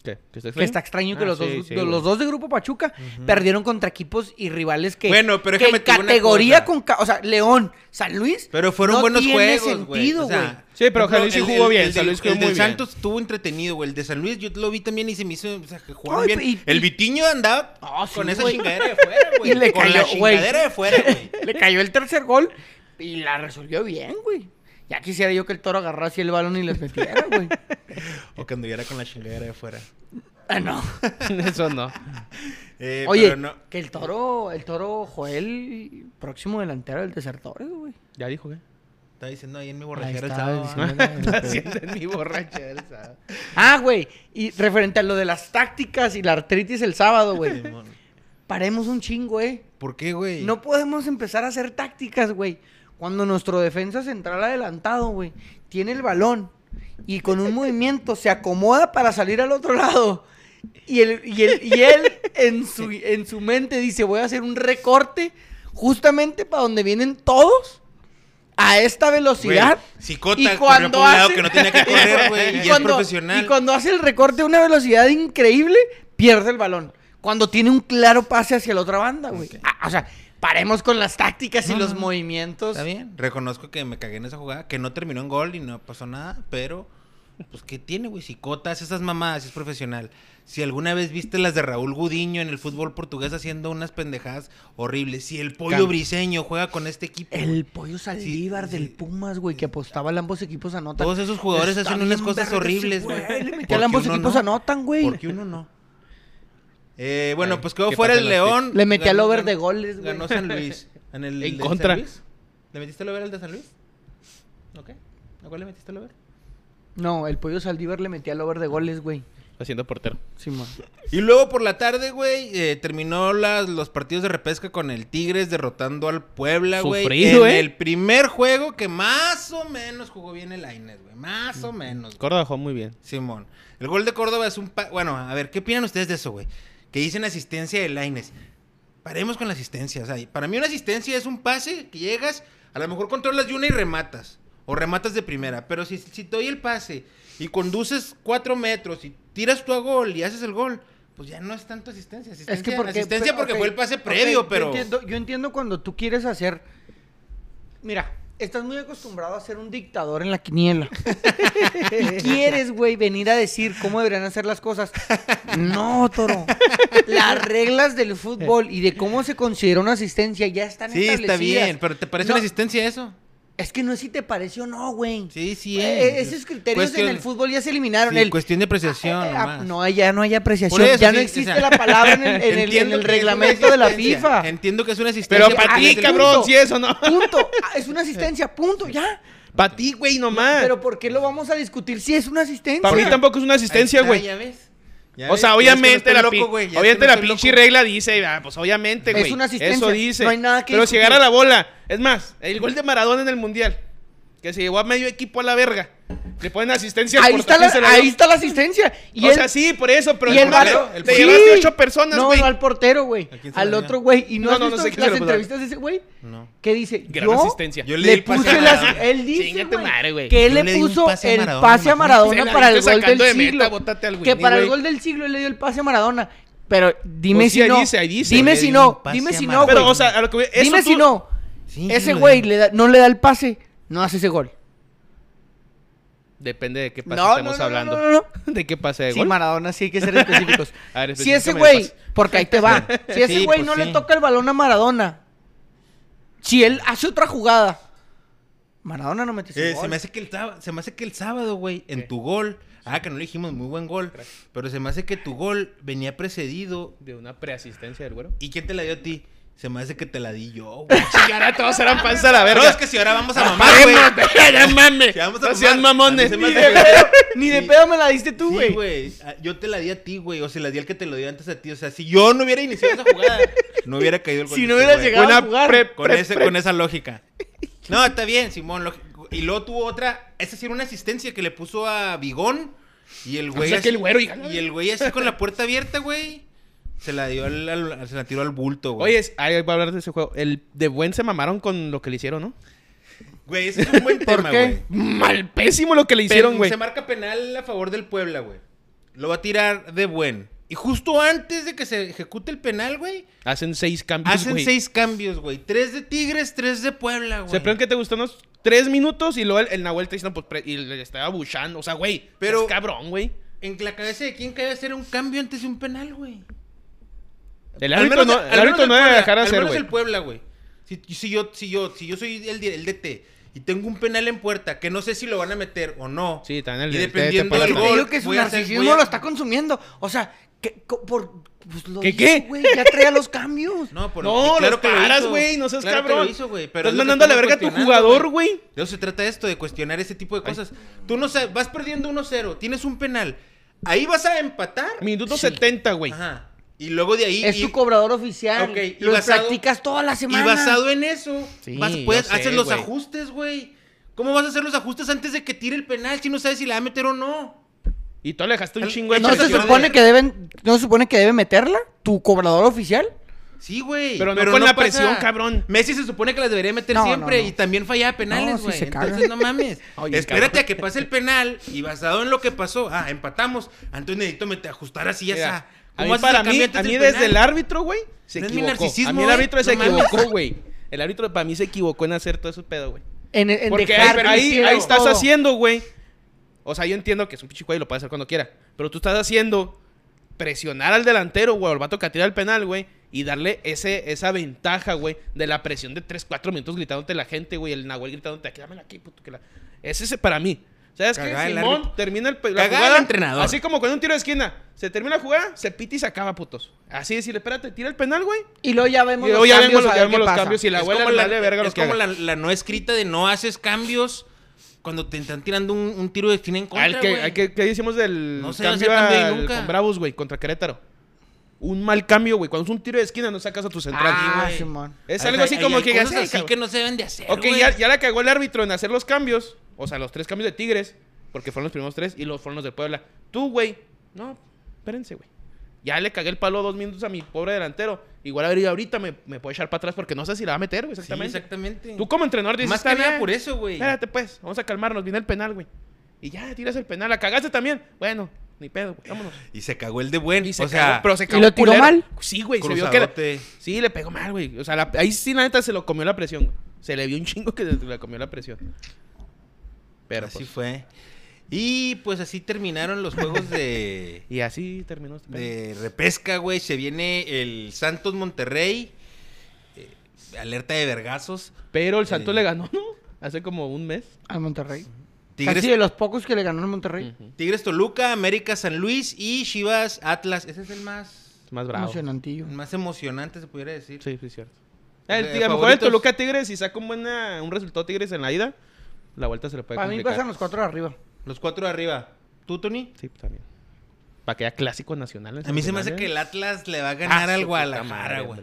S1: ¿Qué? ¿Que está
S3: Que está extraño que
S1: Ah,
S3: los,
S1: sí,
S3: dos,
S1: sí,
S3: de-
S1: güey.
S3: los dos de Grupo Pachuca perdieron contra equipos y rivales que.
S2: Bueno, pero
S3: que
S2: déjame una
S3: categoría con. ca- O sea, León, San Luis.
S2: Pero fueron
S3: no
S2: buenos
S3: tiene
S2: juegos, güey.
S3: sentido,
S2: O sea,
S3: güey.
S1: Sí, pero San Luis sí jugó
S2: el-
S1: bien,
S2: El,
S1: San Luis jugó
S2: el
S1: muy bien.
S2: Santos estuvo entretenido, güey. El de San Luis yo lo vi también y se me hizo, o sea, que jugaron
S3: Ay,
S2: bien.
S3: y-
S2: el Vitiño andaba
S3: Ah, sí,
S2: con esa
S3: güey.
S2: chingadera de fuera, *laughs* güey.
S3: Y le
S2: con la
S3: cayó, güey.
S2: chingadera de fuera, güey. *laughs*
S3: Le cayó el tercer gol y la resolvió bien, güey. Ya quisiera yo que el toro agarrara así el balón y les metiera, güey.
S2: O que anduviera con la chingadera de fuera.
S3: Ah, no. *laughs*
S1: Eso no.
S2: Eh,
S3: Oye,
S2: pero no.
S3: que el toro, el toro Joel, próximo delantero del Desertores, güey.
S1: Ya dijo, ¿qué?
S2: Estaba diciendo ahí en mi borrachera el
S3: está,
S2: sábado.
S3: diciendo-
S2: ¿ah? *laughs*
S1: En mi borrachera, ¿sabes?
S3: Ah, güey. Y referente a lo de las tácticas y la artritis el sábado, güey. Paremos un chingo, eh.
S2: ¿Por qué, güey?
S3: No podemos empezar a hacer tácticas, güey. Cuando nuestro defensa central adelantado, güey, tiene el balón y con un *laughs* movimiento se acomoda para salir al otro lado. Y él, y y él en, su, en su mente dice, voy a hacer un recorte justamente para donde vienen todos. a esta velocidad.
S2: Cicota
S3: Y cuando
S2: un lado
S3: hace-
S2: que no tenía que *laughs* correr, güey. Y, es
S3: cuando,
S2: profesional.
S3: y cuando hace el recorte a una velocidad increíble, pierde el balón. Cuando tiene un claro pase hacia la otra banda, güey. Ah, o sea, paremos con las tácticas y los
S2: no,
S3: movimientos.
S2: Está bien. Reconozco que me cagué en esa jugada, que no terminó en gol y no pasó nada, pero pues ¿qué tiene, güey? Cicotas, esas mamadas, es profesional. Si alguna vez viste las de Raúl Gudiño en el fútbol portugués haciendo unas pendejadas horribles, si el pollo briseño juega con este equipo,
S3: El pollo Saldívar
S2: Sí,
S3: del
S2: sí.
S3: Pumas, güey, que apostaba a ambos equipos anotan.
S2: todos esos jugadores
S3: Está
S2: hacen unas cosas horribles, güey.
S3: a ambos
S2: uno
S3: equipos
S2: no.
S3: anotan, güey.
S2: Porque uno no. Eh, bueno,
S1: Ay,
S2: pues quedó
S1: ¿qué
S2: fuera el León.
S3: Le metí al over de goles, güey.
S2: Ganó San Luis. *laughs* ¿En, el
S1: En
S2: de
S1: contra.
S2: San Luis? ¿Le metiste el over al de San Luis? Ok. ¿A cuál le metiste el over?
S3: No, el pollo Saldívar le metí al over de goles, güey.
S1: Haciendo portero.
S3: Simón.
S2: Y luego por la tarde, güey, eh, terminó las, los partidos de repesca con el Tigres derrotando al Puebla, güey.
S1: Sufrido,
S2: en
S1: ¿eh?
S2: el primer juego que más o menos jugó bien el Aines, güey. Más o menos. güey.
S1: Córdoba jugó muy bien.
S2: Simón. El gol de Córdoba es un... pa- Bueno, a ver, ¿qué opinan ustedes de eso, güey? Que dicen asistencia de Laines. Paremos con la asistencia. O sea, para mí una asistencia es un pase que llegas, a lo mejor controlas de una y rematas. O rematas de primera. Pero si, si te doy el pase y conduces cuatro metros y tiras tú a gol y haces el gol, pues ya no es tanto asistencia. asistencia
S3: Es que porque,
S2: asistencia porque fue el pase previo, pero...
S3: entiendo, yo entiendo cuando tú quieres hacer. Mira, estás muy acostumbrado a ser un dictador en la quiniela. y quieres, güey, venir a decir cómo deberían hacer las cosas. No, toro. Las reglas del fútbol y de cómo se considera una asistencia ya están
S2: Sí, está
S3: establecidas.
S2: bien, pero ¿te parece
S3: No,
S2: una asistencia eso?
S3: Es que no es si te pareció o no, güey.
S2: Sí, sí
S3: Eh,
S2: es.
S3: esos criterios
S2: Cuestión-
S3: en el fútbol ya se eliminaron.
S2: Sí,
S3: el,
S2: cuestión de apreciación
S3: Ah, ah,
S2: nomás.
S3: no, ya no hay apreciación.
S2: Eso,
S3: ya no existe
S2: o sea,
S3: la palabra en el, en en reglamento de la FIFA.
S2: Entiendo que es una asistencia.
S1: Pero para ti, cabrón, si eso no.
S3: Punto. Ah, Es una *laughs* asistencia, punto, ya.
S1: Para ti, güey, nomás.
S3: Pero ¿por qué lo vamos a discutir si es una asistencia?
S1: Para mí tampoco es una asistencia, güey.
S2: ya ves. Ya
S1: O sea,
S2: ves
S1: obviamente la,
S2: loco, que
S1: obviamente la pinche
S2: loco.
S1: regla dice, ah, pues obviamente,
S3: Es
S1: güey.
S3: una asistencia,
S1: Eso dice.
S3: no hay nada que
S1: Pero si
S3: discutir.
S1: agarra la bola, es más, el gol de Maradona en el Mundial, que se llevó a medio equipo a la verga. Le ponen asistencia
S3: Ahí
S1: por
S3: está, la, ahí está la asistencia. Y
S1: o
S3: él-
S1: sea, sí, por eso, pero
S3: y
S1: el portero,
S2: el
S1: te
S3: Sí.
S1: llevaste ocho personas,
S3: No,
S1: güey.
S3: no al portero, güey.
S2: ¿A quién se
S3: Al otro güey. ¿Y no,
S1: No,
S3: has
S1: no, no
S3: visto
S1: sé quién
S3: las entrevistas de ese güey?
S2: No.
S3: Que dice,
S1: Gran
S3: yo
S1: asistencia.
S2: Yo le
S3: le puse las... Él dice, güey,
S1: madre, güey.
S3: que él le
S2: le
S3: puso
S2: pase
S3: el pase a. Maradona para el gol del
S1: de
S3: siglo.
S1: al
S3: que para el gol del siglo él le dio el pase a Maradona. Pero dime
S1: Pues
S3: si
S1: ahí
S3: no.
S1: dice, ahí dice.
S3: Dime si no. Dime si no, güey.
S1: Pero, o sea, a lo que voy- eso
S3: Dime si no. Ese güey
S2: di.
S3: le da- no le da el pase, no hace ese gol.
S1: Depende de qué pase
S3: No, no,
S1: hablando.
S3: no, no, no.
S1: ¿De qué pase de
S3: Sí,
S1: gol?
S3: Maradona, sí hay que ser específicos. *laughs*
S1: A ver,
S3: si ese güey,
S1: pase.
S3: porque ahí te va. *laughs* Si ese
S2: Sí,
S3: güey
S2: pues
S3: no
S2: sí.
S3: le toca el balón a Maradona, si él hace otra jugada, Maradona no ese
S2: Eh,
S3: gol.
S2: se me hace que el sábado, se me hace que el sábado, güey, en tu gol, ah, que no le dijimos muy buen gol, pero se me hace que tu gol venía precedido
S1: De una preasistencia del güero.
S2: y quién te la dio a ti? Se me hace que te la di yo, güey. *laughs*
S1: Y ahora todos eran panza a la verga.
S2: es que si ahora vamos a mamar, güey. *laughs*
S1: ya mames.
S2: Si vamos a
S1: No sean mamones.
S2: a se
S3: Ni de
S2: que-
S3: pedo, ni de pedo me la diste tú,
S2: Sí,
S3: güey.
S2: güey. Ah, Yo te la di a ti, güey. O se la di al que te lo dio antes a ti. O sea, si yo no hubiera iniciado esa jugada, no hubiera caído el gol.
S3: Si no hubieras
S2: güey.
S3: llegado a
S1: Buena
S3: jugar.
S1: pre-
S2: Con,
S1: pre-
S2: ese-
S1: pre-
S2: con esa lógica. No, está bien, Simón. Y luego tuvo otra. Esa sí era una asistencia que le puso a Bigón. Y el güey.
S1: sea, que
S2: así-
S1: el güero, hija.
S2: y el güey así con la puerta abierta, güey. Se la dio al, al- se la tiró al bulto, güey.
S1: Oye, es- ahí va a hablar de ese juego. El de buen se mamaron con lo que le hicieron, ¿no?
S2: Güey, ese es un buen *laughs*
S3: ¿Por
S2: tema,
S3: qué?
S2: güey.
S1: Mal pésimo lo que le hicieron, güey.
S2: Se marca penal a favor del Puebla, güey. Lo va a tirar de buen. Y justo antes de que se ejecute el penal, güey,
S1: Hacen seis cambios,
S2: hacen
S1: güey.
S2: seis cambios, güey. Tres de Tigres, tres de Puebla, güey.
S1: Se creen que te gustó unos tres minutos y luego el, el Nahuel te pues, pre- y le estaba buchando. O sea, güey.
S2: Pero-
S1: Pero. cabrón, güey.
S2: En la cabeza de quién cabe hacer un cambio antes de un penal, güey.
S1: El
S2: Al
S1: árbitro
S2: menos-
S1: no, el árbitro
S2: el
S1: no debe dejar hacer, güey.
S2: el Puebla, güey. Si, si yo, si, yo, si yo soy el, el DT y tengo un penal en puerta que no sé si lo van a meter o no.
S1: Sí, también el
S2: Y
S1: de-
S2: dependiendo
S1: te- te
S2: del.
S3: Te
S2: gol,
S3: digo que su narcisismo
S2: a-
S3: lo está consumiendo. O sea, que, por, pues lo
S1: ¿Qué,
S3: hizo,
S1: qué?
S3: güey. Ya traía los cambios.
S2: No, por
S1: No,
S2: claro que
S1: paras, güey. No seas
S2: Claro que
S1: cabrón.
S2: lo hizo, güey. Pero
S1: Estás mandando a la verga a tu jugador,
S2: güey.
S1: güey.
S2: De eso se trata esto, de cuestionar ese tipo de cosas. Tú no sabes, vas perdiendo 1-0, tienes un penal. Ahí vas a empatar.
S1: Minuto
S3: Sí.
S1: 70, güey.
S2: Ajá. Y luego de ahí.
S3: Es
S2: y-
S3: tu cobrador oficial.
S2: Ok, y
S3: lo
S2: basado-
S3: practicas toda la semana.
S2: Y basado en eso,
S1: Sí,
S2: vas, puedes,
S1: sé,
S2: haces los ajustes, güey. ¿Cómo vas a hacer los ajustes antes de que tire el penal si no sabes si la va a meter o no?
S1: Y tú le dejaste un
S2: El-
S1: chingo de
S3: ¿No se supone
S2: de-
S3: que deben, no se supone que debe meterla? ¿Tu cobrador oficial?
S2: Sí, güey.
S1: Pero no con la
S2: pasa.
S1: presión, cabrón.
S2: Messi se supone que las debería meter
S3: No,
S2: siempre
S3: no, no.
S2: y también fallaba
S3: No,
S2: penales, güey. Entonces no mames. *laughs*
S1: Oye,
S2: Espérate
S1: cabrón.
S2: a que pase el penal y basado en lo que pasó, ah, empatamos. Entonces necesito meter, ajustar así ya.
S1: A
S2: ¿Cómo
S1: mí, para mí, a mí desde el árbitro, güey, se
S2: No es mi
S1: equivocó.
S2: narcisismo,
S1: a mí el árbitro se equivocó, güey. El árbitro para mí se equivocó en hacer todo ese pedo, güey.
S3: En, en
S1: Porque
S3: dejar
S1: ahí, ahí, ahí estás
S3: todo.
S1: haciendo, güey. O sea, yo entiendo que es un pinche güey y lo puede hacer cuando quiera. Pero tú estás haciendo presionar al delantero, güey, al vato que tira el penal, güey. Y darle ese, esa ventaja, güey, de la presión de 3, 4 minutos gritándote la gente, güey. El Nahuel gritándote, aquí, dámela aquí, puto. Que la... Ese es para mí. ¿Sabes qué?
S2: El
S1: Simón termina el, la jugada.
S2: el entrenador.
S1: Así como con un tiro de esquina. Se termina la jugada, se pita y se acaba, putos. Así decirle, espérate, tira el penal, güey.
S3: Y luego ya vemos
S1: Y
S3: los
S1: ya
S3: cambios,
S1: vemos, ya vemos los
S3: pasa.
S1: cambios y la
S2: Es
S1: abuela
S2: la,
S1: vale verga
S2: es
S1: los
S2: como la, la no escrita de no haces cambios cuando te están tirando un, un tiro de esquina en contra,
S1: Al que,
S2: güey.
S1: al que, ¿Qué decimos del
S2: No
S1: cambio,
S2: hace cambio ahí
S1: al-
S2: nunca.
S1: con Bravos, güey, contra Querétaro? Un mal cambio, güey. Cuando es un tiro de esquina no sacas a tu central.
S3: Ah,
S2: güey.
S3: Simón.
S1: es algo así
S2: hay-
S1: como
S2: hay
S1: que...
S2: cosas
S1: "Sí,
S2: así
S1: cabrón".
S2: que no se deben de hacer,
S1: Ok,
S2: güey.
S1: ya, ya la cagó el árbitro en hacer los cambios. O sea, los tres cambios de Tigres. Porque fueron los primeros tres. Y los fueron los de Puebla. Tú, güey. No, espérense, güey. Ya le cagué el palo dos minutos a mi pobre delantero. Igual a ver, ahorita me, me puede echar para atrás porque no sé si la va a meter, güey,
S2: Sí,
S1: exactamente.
S2: exactamente.
S1: Tú como entrenador dices,
S2: Más
S1: "Está
S2: que nada
S1: bien".
S2: por eso, güey.
S1: Espérate, pues, vamos a calmarnos, viene el penal, güey. Y ya, tiras el penal, la cagaste también. Bueno, ni pedo, güey, vámonos.
S2: Y se cagó el de buen.
S1: Y se
S2: o sea,
S1: cagó, pero se
S3: ¿y
S1: cagó
S3: lo tiró
S1: culero.
S3: mal?
S1: Sí, güey, se vio que... Sí, le pegó mal, güey. O sea, la- ahí sí, la neta, se lo comió la presión, güey. Se le vio un chingo que se le comió la presión. Pero,
S2: así
S1: pues,
S2: fue. Y pues así terminaron los juegos de, *laughs*
S1: Y así terminó este
S2: de repesca, güey. Se viene el Santos Monterrey. eh, alerta de vergazos.
S1: Pero el Santos
S2: Eh.
S1: le ganó, ¿no? Hace como un mes.
S3: Al Monterrey.
S2: Tigres,
S3: Casi de los pocos que le ganó el Monterrey.
S2: Tigres Toluca, América San Luis y Chivas Atlas. Ese es el más,
S1: más bravo.
S3: Emocionantillo.
S2: el más emocionante, se pudiera decir.
S1: Sí, sí, cierto. El,
S2: Eh,
S1: a lo mejor el. Toluca Tigres, si saca un, buena, un resultado Tigres en la ida, la vuelta se le puede
S3: Para mí
S1: complicar.
S3: pasan los cuatro de arriba.
S2: Los cuatro de arriba. ¿Tú, Tony?
S1: Sí, también. Para que haya clásico nacional.
S2: A mí se me hace que el Atlas le va a ganar
S1: Ah,
S2: al Guadalajara, güey.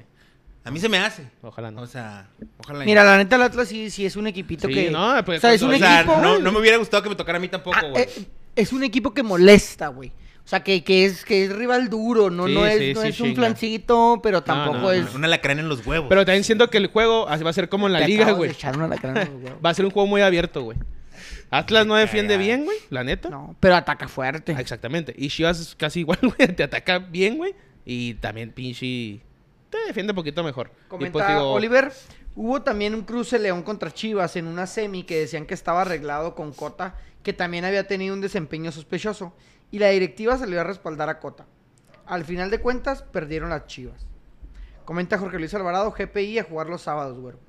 S2: A mí se me hace.
S1: Ojalá no.
S2: O sea, ojalá.
S3: Mira,
S2: no.
S3: la neta, el Atlas sí, sí es un equipito
S1: Sí,
S3: que.
S1: no, pues,
S3: o sea, es
S1: cuando-
S3: un
S2: o sea,
S3: equipo.
S2: no, me hubiera gustado que me tocara a mí tampoco,
S3: Ah,
S2: güey.
S3: eh, es un equipo que molesta, güey. O sea, que, que, es, que es rival duro, no,
S1: Sí,
S3: no es,
S1: sí,
S3: no
S1: sí,
S3: es un flancito, pero tampoco
S1: no,
S3: es.
S2: Una lacrán en los huevos.
S1: Pero también siento que el juego va a ser como en la
S3: Te
S1: liga, güey.
S3: echar una lacrana en los *laughs* huevos.
S1: Va a ser un juego muy abierto, güey. Atlas no defiende bien, güey, la neta.
S3: No, pero ataca fuerte.
S1: Ah, Exactamente. Y Chivas es casi igual, *laughs* güey. Te ataca bien, güey. Y también pinche... Te defiende un poquito mejor. Y
S3: Comenta
S1: pues digo,
S3: Oliver, hubo también un cruce León contra Chivas en una semi que decían que estaba arreglado con Cota, que también había tenido un desempeño sospechoso. Y la directiva salió a respaldar a Cota. Al final de cuentas, perdieron las Chivas. Comenta Jorge Luis Alvarado, GPI a jugar los sábados, güero.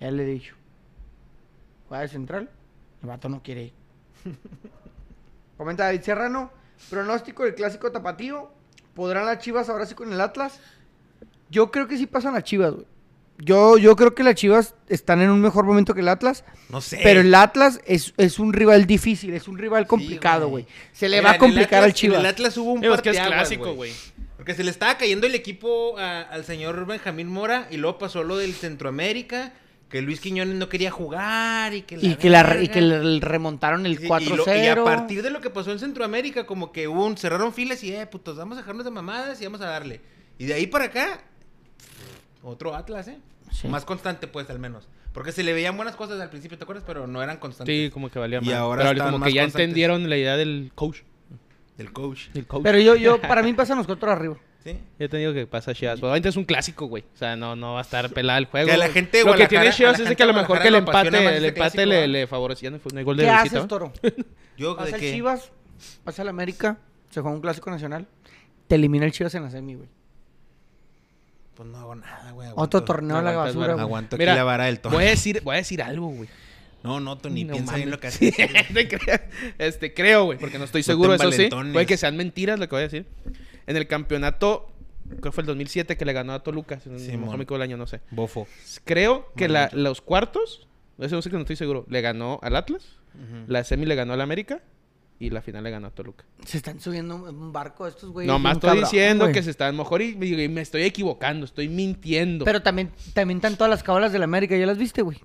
S3: Ya le he dicho. Juega de central. El vato no quiere ir. *laughs* Comenta David Serrano, pronóstico del clásico tapatío. ¿Podrán las Chivas ahora sí con el Atlas? Yo creo que sí pasan las Chivas, güey. Yo, yo creo que las Chivas están en un mejor momento que el Atlas.
S2: no sé.
S3: Pero el Atlas es, es un rival difícil, es un rival complicado,
S2: güey.
S3: Se le
S2: Mira,
S3: va a complicar al Chivas.
S2: En el Atlas hubo un
S1: es que es clásico, güey.
S2: Porque se le estaba cayendo el equipo a- al señor Benjamín Mora y luego pasó lo del Centroamérica, que Luis Quiñones no quería jugar y que la
S3: Y que, la, re- y
S2: verga.
S3: que le remontaron el
S2: Sí, y
S3: 4-0.
S2: lo- Y, a partir de lo que pasó en Centroamérica, como que hubo un, cerraron filas y, eh, putos, vamos a dejarnos de mamadas y vamos a darle. Y de ahí para acá, otro Atlas, ¿eh?
S3: Sí.
S2: Más constante, pues, al menos. Porque se le veían buenas cosas al principio, ¿te acuerdas? Pero no eran constantes.
S1: Sí, como que valía
S2: Y
S1: más.
S2: ahora
S1: Pero
S2: están
S1: como
S2: más
S1: que ya
S2: constantes.
S1: entendieron la idea del coach.
S2: El coach.
S1: El coach.
S3: Pero yo, yo, *laughs* para mí pasan los cuatro arriba.
S2: ¿Sí?
S1: Yo te digo que pasa Chivas. Pero obviamente es un clásico, güey. O sea, no, no va a estar pelada el juego.
S2: Que la gente
S1: Lo que tiene Chivas es que a lo mejor que el empate, el empate
S2: clásico,
S1: le, le favorecía. No, hay gol de
S3: ¿Qué haces. Toro? *laughs*
S2: Yo,
S3: Pasa
S2: ¿de
S3: el? Chivas, pasa el América, se juega un clásico nacional, te elimina el Chivas en la semi, güey.
S2: Pues no hago nada, güey.
S3: Otro torneo a la
S1: aguantas
S3: basura, güey.
S2: Aguanto aquí
S1: Mira,
S2: la vara del Tony.
S1: Voy a decir, voy a decir algo, güey.
S2: No, no, Tony,
S1: No
S2: piensa bien
S1: mames.
S2: lo que haces. *laughs*
S1: Este, creo, güey, porque no estoy
S2: No
S1: seguro,
S2: te
S1: eso sí. Puede que sean mentiras lo que voy a decir. En el campeonato, creo que fue el 2007 que le ganó a Toluca, si no
S2: Sí,
S1: me
S2: mon.
S1: acuerdo el año, no sé.
S2: Bofo.
S1: Creo que la- los cuartos, eso no sé que no estoy seguro, le ganó al Atlas, la semi le ganó al América y la final le ganó a Toluca.
S3: Se están subiendo un- barco estos, güey.
S1: No más
S3: bien
S1: estoy
S3: cabrón,
S1: diciendo
S3: güey.
S1: que se están mejor y, y me estoy equivocando, estoy mintiendo.
S3: Pero también, también están todas las cabalas del América, ¿ya las viste, güey?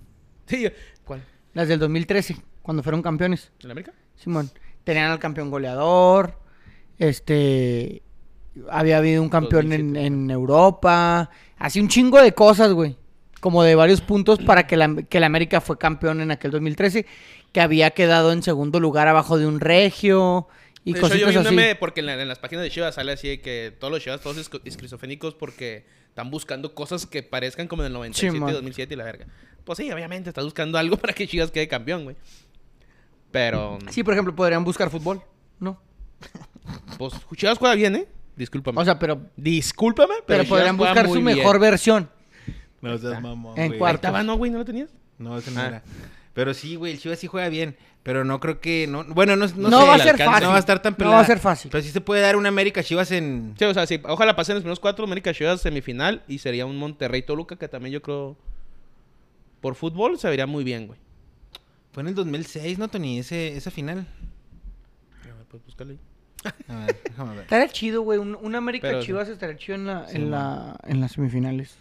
S1: Sí, ¿Cuál?
S3: Las del 2013, cuando fueron campeones.
S1: ¿El América?
S3: Simón, tenían al campeón goleador, este, había habido un campeón en,
S1: 2007,
S3: en Europa, Así un chingo de cosas, güey. Como de varios puntos para que la, que la América fue campeón en aquel 2013. Que había quedado en segundo lugar abajo de un regio. Y
S1: de hecho, yo vi un
S3: así.
S1: meme porque en, la- en las páginas de Chivas sale así de que todos los Chivas, todos esco- esquizofrénicos porque están buscando cosas que parezcan como del 97
S3: man.
S1: y 2007 y la verga. Pues sí, obviamente, estás buscando algo *laughs* para que Chivas quede campeón, güey. Pero,
S3: Sí, por ejemplo, podrían buscar fútbol. No. *laughs*
S1: pues Chivas juega bien, ¿eh? Discúlpame.
S3: O sea, pero,
S1: Discúlpame, pero,
S3: pero podrían buscar su
S1: bien.
S3: mejor versión.
S2: No seas mamón,
S3: En
S2: güey.
S3: cuarto.
S1: ¿no, güey? ¿No lo tenías?
S2: No, ese no
S1: Ah.
S2: era. Pero sí, güey, el Chivas sí juega bien. Pero no creo que. No, bueno, no, no,
S3: No
S2: sé,
S3: va a ser
S2: alcance
S3: fácil.
S2: No va a estar tan
S3: No
S2: pelada.
S3: va a ser fácil.
S2: Pero sí se puede dar una América Chivas en.
S1: Sí, o sea, sí, ojalá pasen los primeros cuatro América Chivas semifinal y sería un Monterrey Toluca que también yo creo por fútbol se vería muy bien, güey.
S2: Fue en el 2006, ¿no, Tony? Ese, esa final.
S1: A ver, pues búscale.
S2: A ver, *laughs* déjame ver.
S3: Estaría chido, güey. Un, un América
S1: Pero-
S3: Chivas estaría chido en, la,
S2: Sí,
S3: en, la, en las semifinales.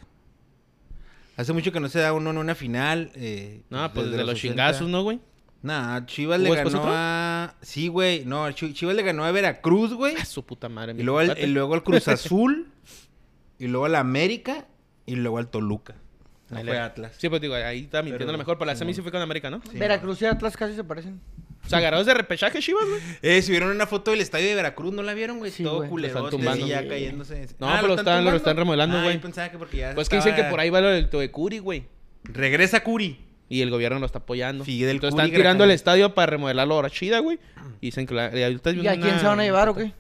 S2: Hace mucho que no se da uno en una final. Eh,
S1: No, pues desde, los
S2: 80.
S1: chingazos, ¿no, güey?
S2: Nah, Chivas
S1: ¿Hubo
S2: le ganó
S1: otro?
S2: a. Sí, güey. No, Chi- Chivas le ganó a Veracruz, güey.
S1: Ah, su puta madre.
S2: Y
S1: mi
S2: luego al, y luego al Cruz Azul. y luego al América. Y luego al Toluca. No
S1: Ahí
S2: fue
S1: le-
S2: Atlas.
S1: Sí, pues digo, ahí está mintiendo
S2: Pero-
S1: a lo mejor, pero la semi sí fue con América, ¿no?
S2: Sí,
S3: Veracruz y Atlas casi se parecen.
S1: O sea, agarrados de repechaje Chivas, güey.
S2: Eh, subieron una foto del estadio de Veracruz, ¿no la vieron, güey?
S3: Sí,
S2: Todo
S3: güey.
S1: Lo
S2: culerote
S1: están tumbando.
S2: y ya cayéndose.
S1: No,
S2: Ah,
S1: pero lo están- lo
S2: tumbando?
S1: están remodelando,
S2: Ah,
S1: güey.
S2: yo pensaba que porque ya
S1: Pues que dicen que
S2: estaba-
S1: por ahí va lo del Toecuri, güey.
S2: Regresa Curi.
S1: Y el gobierno lo está apoyando.
S2: Fidel
S1: Entonces
S2: Curi
S1: están tirando el
S2: Grajales.
S1: estadio para remodelarlo ahora chida, güey. Y dicen que la, y ahorita
S3: ¿Y a quién se van a llevar o qué?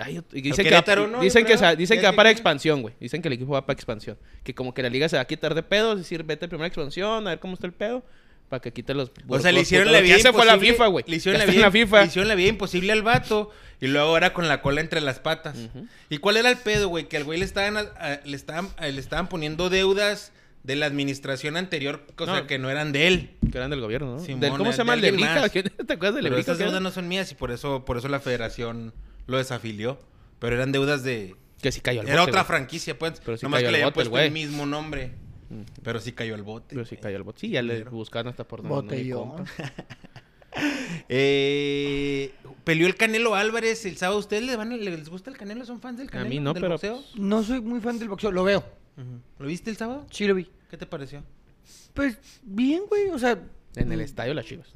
S1: Ay, y dicen que,
S2: Querétaro, ¿no?
S1: dicen que,
S2: creo.
S1: sa- dicen
S2: Ya
S1: que va para expansión, güey. Dicen que el equipo va para expansión. Que como que la liga se va a quitar de pedos, es decir, vete a expansión, a ver cómo está el pedo, para que quite los...
S2: O sea, le hicieron la vida
S1: ya se fue la FIFA, güey.
S2: Le hicieron la vida,
S1: en la FIFA.
S2: le hicieron la vida imposible al vato. Y luego ahora con la cola entre las patas. ¿Y cuál era el pedo, güey? Que al güey le estaban, a- le estaban, a- le estaban poniendo deudas de la administración anterior, cosa
S1: No.
S2: que no eran de él.
S1: Que eran del gobierno, ¿no?
S2: Simón,
S1: Del- ¿Cómo se llama? El de
S2: alguien
S1: Lebrija.
S2: más.
S1: ¿Quién- *laughs* ¿Te acuerdas de
S2: Pero
S1: Lebrija?
S2: esas deudas no son mías y por eso, por eso la federación lo desafilió. Pero eran deudas de...
S1: Que sí cayó al
S2: Era
S1: bote,
S2: otra franquicia, pues.
S1: Pero sí
S2: Nomás
S1: cayó
S2: que le
S1: bote el
S2: puesto el mismo nombre. Pero sí cayó al bote.
S1: Pero sí cayó al bote. Sí, ya le buscaron hasta por donde compa. *laughs*
S2: Eh, peleó el Canelo Álvarez el sábado. ¿Ustedes les, van, les gusta el Canelo? ¿Son fans del Canelo?
S1: mí no,
S2: del
S1: pero-
S2: boxeo?
S3: No soy muy fan del boxeo, lo veo.
S2: ¿Lo viste el sábado?
S3: Sí lo vi.
S2: ¿Qué te pareció?
S3: Pues bien, güey, o sea...
S1: En el estadio Las Chivas.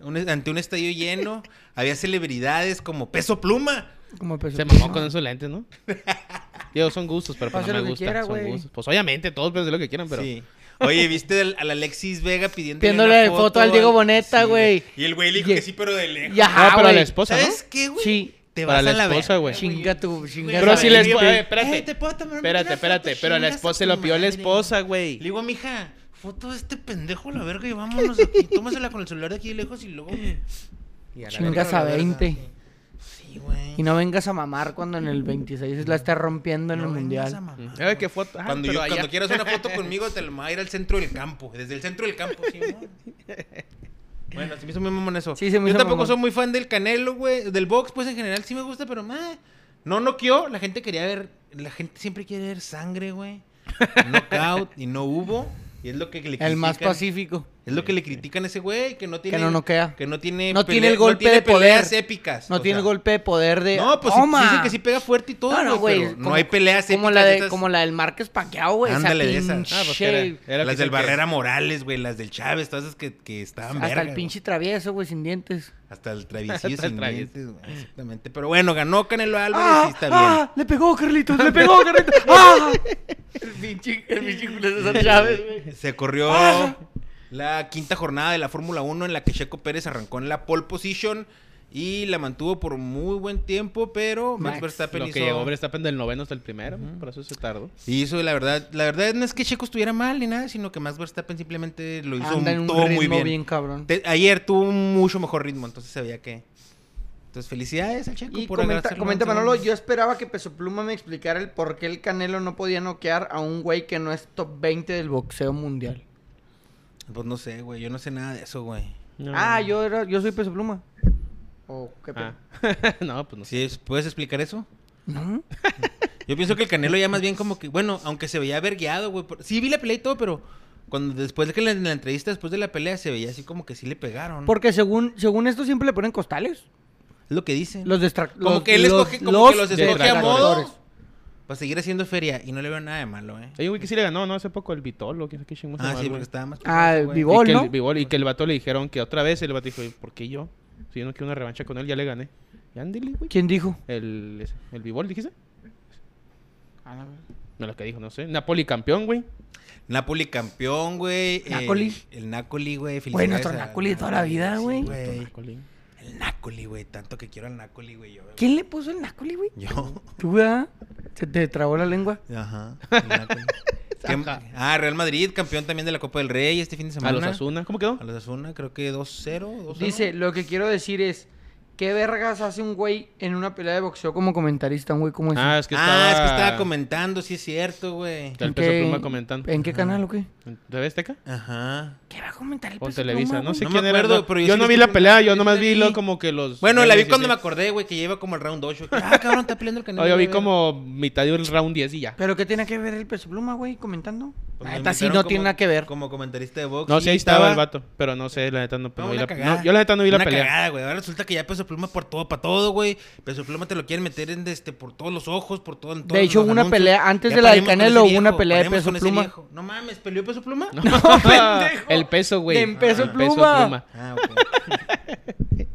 S2: Un- ante un estadio lleno, *laughs* había celebridades como Peso Pluma.
S3: Como empezó.
S1: Se mamó con esos lentes, ¿no? *laughs* Digo, son gustos, pero pues no me gusta.
S3: quiera,
S1: son gustos. Pues obviamente, todos pueden hacer lo que quieran, pero...
S2: Sí. Oye, ¿viste al, al Alexis Vega pidiendo
S3: Pidiéndole foto al Diego Boneta, güey.
S2: Y el güey le dijo
S3: Y-
S2: que sí, pero de lejos.
S3: Y ajá,
S1: No, pero a la esposa, ¿no?
S2: ¿Sabes qué, güey?
S3: Sí.
S2: Te
S1: Para
S2: vas
S1: la
S2: a la
S1: esposa,
S2: verga,
S1: güey.
S3: Chinga tu, chinga
S1: Pero si eh,
S3: güey.
S1: espérate.
S2: Eh, ¿te puedo tomar una
S1: Espérate? Pero la
S2: a
S1: esposa se lo pidió a la esposa,
S2: Le
S1: güey.
S2: digo, mija, foto de este pendejo a la verga y vámonos aquí. Tómasela con el celular de aquí lejos y luego.
S1: Y a la
S3: Chingas a
S2: la verga,
S3: 20.
S2: Sí, güey.
S3: Y no vengas a mamar cuando en el 26 la esté rompiendo en
S2: No
S3: el
S2: vengas a
S3: mundial.
S2: mamar.
S1: Ay, qué foto. Ah,
S2: Cuando, yo- quieras una foto *laughs* conmigo, te lo voy a ir al centro del campo. Desde el centro del campo, sí, ¿no? *laughs* Bueno, se me hizo muy mamón eso.
S3: Sí, se me
S2: yo
S3: hizo
S2: tampoco
S3: mamón.
S2: soy muy fan del Canelo, güey. Del box, pues en general sí me gusta, pero meh. No noqueó. La gente quería ver. La gente siempre quiere ver sangre, güey. Knockout *laughs* y no hubo. Y es lo que le
S3: El más pacífico.
S2: Es lo que le critican a ese güey, que no tiene.
S3: no noquea.
S2: Que no tiene.
S3: No tiene el golpe
S2: tiene
S3: de
S2: peleas
S3: poder.
S2: épicas.
S3: No
S2: o
S3: tiene
S2: sea.
S3: el golpe de poder de.
S2: No, pues sí-
S3: ¡Toma!
S2: dicen que sí pega fuerte y todo,
S3: No, no,
S2: güey. No
S3: como-
S2: hay peleas
S3: como
S2: épicas
S3: la,
S2: de
S3: como la del Márquez Paquiao, güey. esa
S2: Ándale, de esas.
S3: pinche-
S1: Ah, pues que era- era
S2: las
S1: que
S2: del
S1: que-
S2: Barrera Morales, güey, las del Chávez, todas esas que, que estaban
S3: Hasta
S2: verga,
S3: el
S2: güey.
S3: pinche travieso, güey, sin dientes.
S2: Hasta el *laughs* traviesillo sin dientes, güey, exactamente. Pero bueno, ganó Canelo Álvarez
S3: ¡Ah!
S2: y está bien.
S3: ¡Ah! Le pegó, Carlitos, le *laughs* pegó, Carlitos. *laughs* ¡Ah! El pinche, el pinche Julio César Chávez, güey.
S2: Se corrió
S3: ¡Ah!
S2: La quinta jornada de la Fórmula 1 en la que Checo Pérez arrancó en la pole position y la mantuvo por muy buen tiempo, pero Max,
S3: Max,
S2: Verstappen
S1: Lo
S2: hizo...
S1: que llegó Verstappen del noveno hasta el primero, por eso se tardó.
S2: hizo, la verdad, la verdad no es que Checo estuviera mal ni nada, sino que Max Verstappen simplemente lo hizo
S3: Anda en un
S2: todo
S3: ritmo
S2: muy bien.
S3: bien cabrón.
S2: Te- ayer tuvo un mucho mejor ritmo, entonces se veía que... Entonces, felicidades al Checo
S3: Y
S2: por
S3: comenta, comenta
S2: en
S3: Manolo, yo esperaba que Peso Pluma me explicara el por qué el Canelo no podía noquear a un güey que no es top 20 del boxeo mundial.
S2: Pues no sé, güey, yo no sé nada de eso, güey.
S1: No.
S3: Ah, yo era, yo soy Peso Pluma. ¿O qué?
S1: Ah. *laughs* no, pues no sé.
S2: ¿Sí, ¿Puedes explicar eso?
S3: ¿No? *laughs*
S2: Yo pienso que el Canelo ya más bien como que, bueno, aunque se veía vergueado, güey. por- Sí vi la pelea y todo, pero cuando después de que en la, en la entrevista, después de la pelea, se veía así como que sí le pegaron.
S3: Porque según, según esto siempre le ponen costales.
S2: Es lo que dicen.
S3: Los detractores.
S2: Como que él escoge- como que los escoge
S1: a modo.
S2: Para seguir haciendo feria y no le veo nada de malo, ¿eh?
S1: Hay un güey que sí le ganó, ¿no? Hace poco el Vitolo, que qué chingón se
S2: Ah, sí,
S1: el
S2: porque estaba más
S3: Ah,
S2: pesado,
S3: el. Vivol,
S1: y que
S3: ¿no?
S1: El, Vivol, y que el vato le dijeron que otra vez el vato dijo, ¿por qué yo? Si yo no quiero una revancha con él, ya le gané. Y ándale, güey.
S3: ¿Quién dijo?
S1: El, ese, el Vivol, dijiste. No, lo que dijo, no sé. Napoli campeón, güey.
S2: Napoli campeón, güey.
S3: Napoli.
S2: el Napoli, güey.
S3: Güey, nuestro
S2: a-
S3: Napoli de toda la vida,
S2: sí,
S3: güey.
S1: Napoli.
S2: El Napoli, güey. Tanto que quiero al Napoli, güey. Yo,
S3: ¿Quién le puso el Nácoli, güey?
S2: Yo.
S3: ¿Tú, verdad? ¿Se te trabó la lengua?
S2: Ajá. el *laughs* Napoli. ¿Qué-
S1: Ajá.
S2: Ah, Real Madrid, campeón también de la Copa del Rey este fin de
S1: A
S2: semana.
S1: los Asuna. ¿Cómo quedó?
S2: A los Asuna, creo que 2-0. 2-0.
S3: Dice, lo que quiero decir es, ¿qué vergas hace un güey en una pelea de boxeo como comentarista? Un güey como ese.
S1: Ah, es que
S2: ah,
S1: estaba...
S2: es que estaba comentando, sí es cierto, güey.
S1: El peso pluma comentando.
S3: ¿En qué canal o qué?
S1: ¿TV Azteca?
S2: Ajá.
S3: ¿Qué va a comentar el
S1: O
S3: peso
S1: Televisa,
S3: pluma,
S1: no sé
S2: No
S1: quién
S2: me
S1: era.
S2: acuerdo,
S1: no.
S2: pero yo
S1: yo
S2: sí
S1: no vi la pelea, yo nomás vi
S2: vi.
S1: lo como que los...
S2: Bueno, la vi cuando me acordé, güey, que lleva como el round 8. Ah, cabrón, está peleando el canal.
S1: No, yo vi como mitad del round 10 y ya.
S3: ¿Pero qué tiene que ver el peso pluma, güey, comentando?
S2: Pues
S3: La neta sí no
S2: como-
S3: tiene nada que ver.
S2: Como comentarista de box.
S1: No, sí, ahí estaba el vato. Pero no sé, la neta no,
S2: No,
S1: no vi la no, Yo la neta no vi la pelea.
S2: cagada, güey. Ahora resulta que ya Peso Pluma por todo, para todo, güey. Peso Pluma te lo quieren meter en este, por todos los ojos, por todo. En todos
S3: De hecho, hubo una
S2: anuncios.
S3: pelea, antes
S2: Ya
S3: de la de Canelo, hubo una
S2: viejo,
S3: pelea de Peso Pluma.
S2: viejo. No mames, ¿peleó Peso Pluma?
S3: No, *laughs* *laughs* pendejo.
S1: el peso, güey.
S3: De peso
S1: El
S3: pluma.
S2: Ah, ok.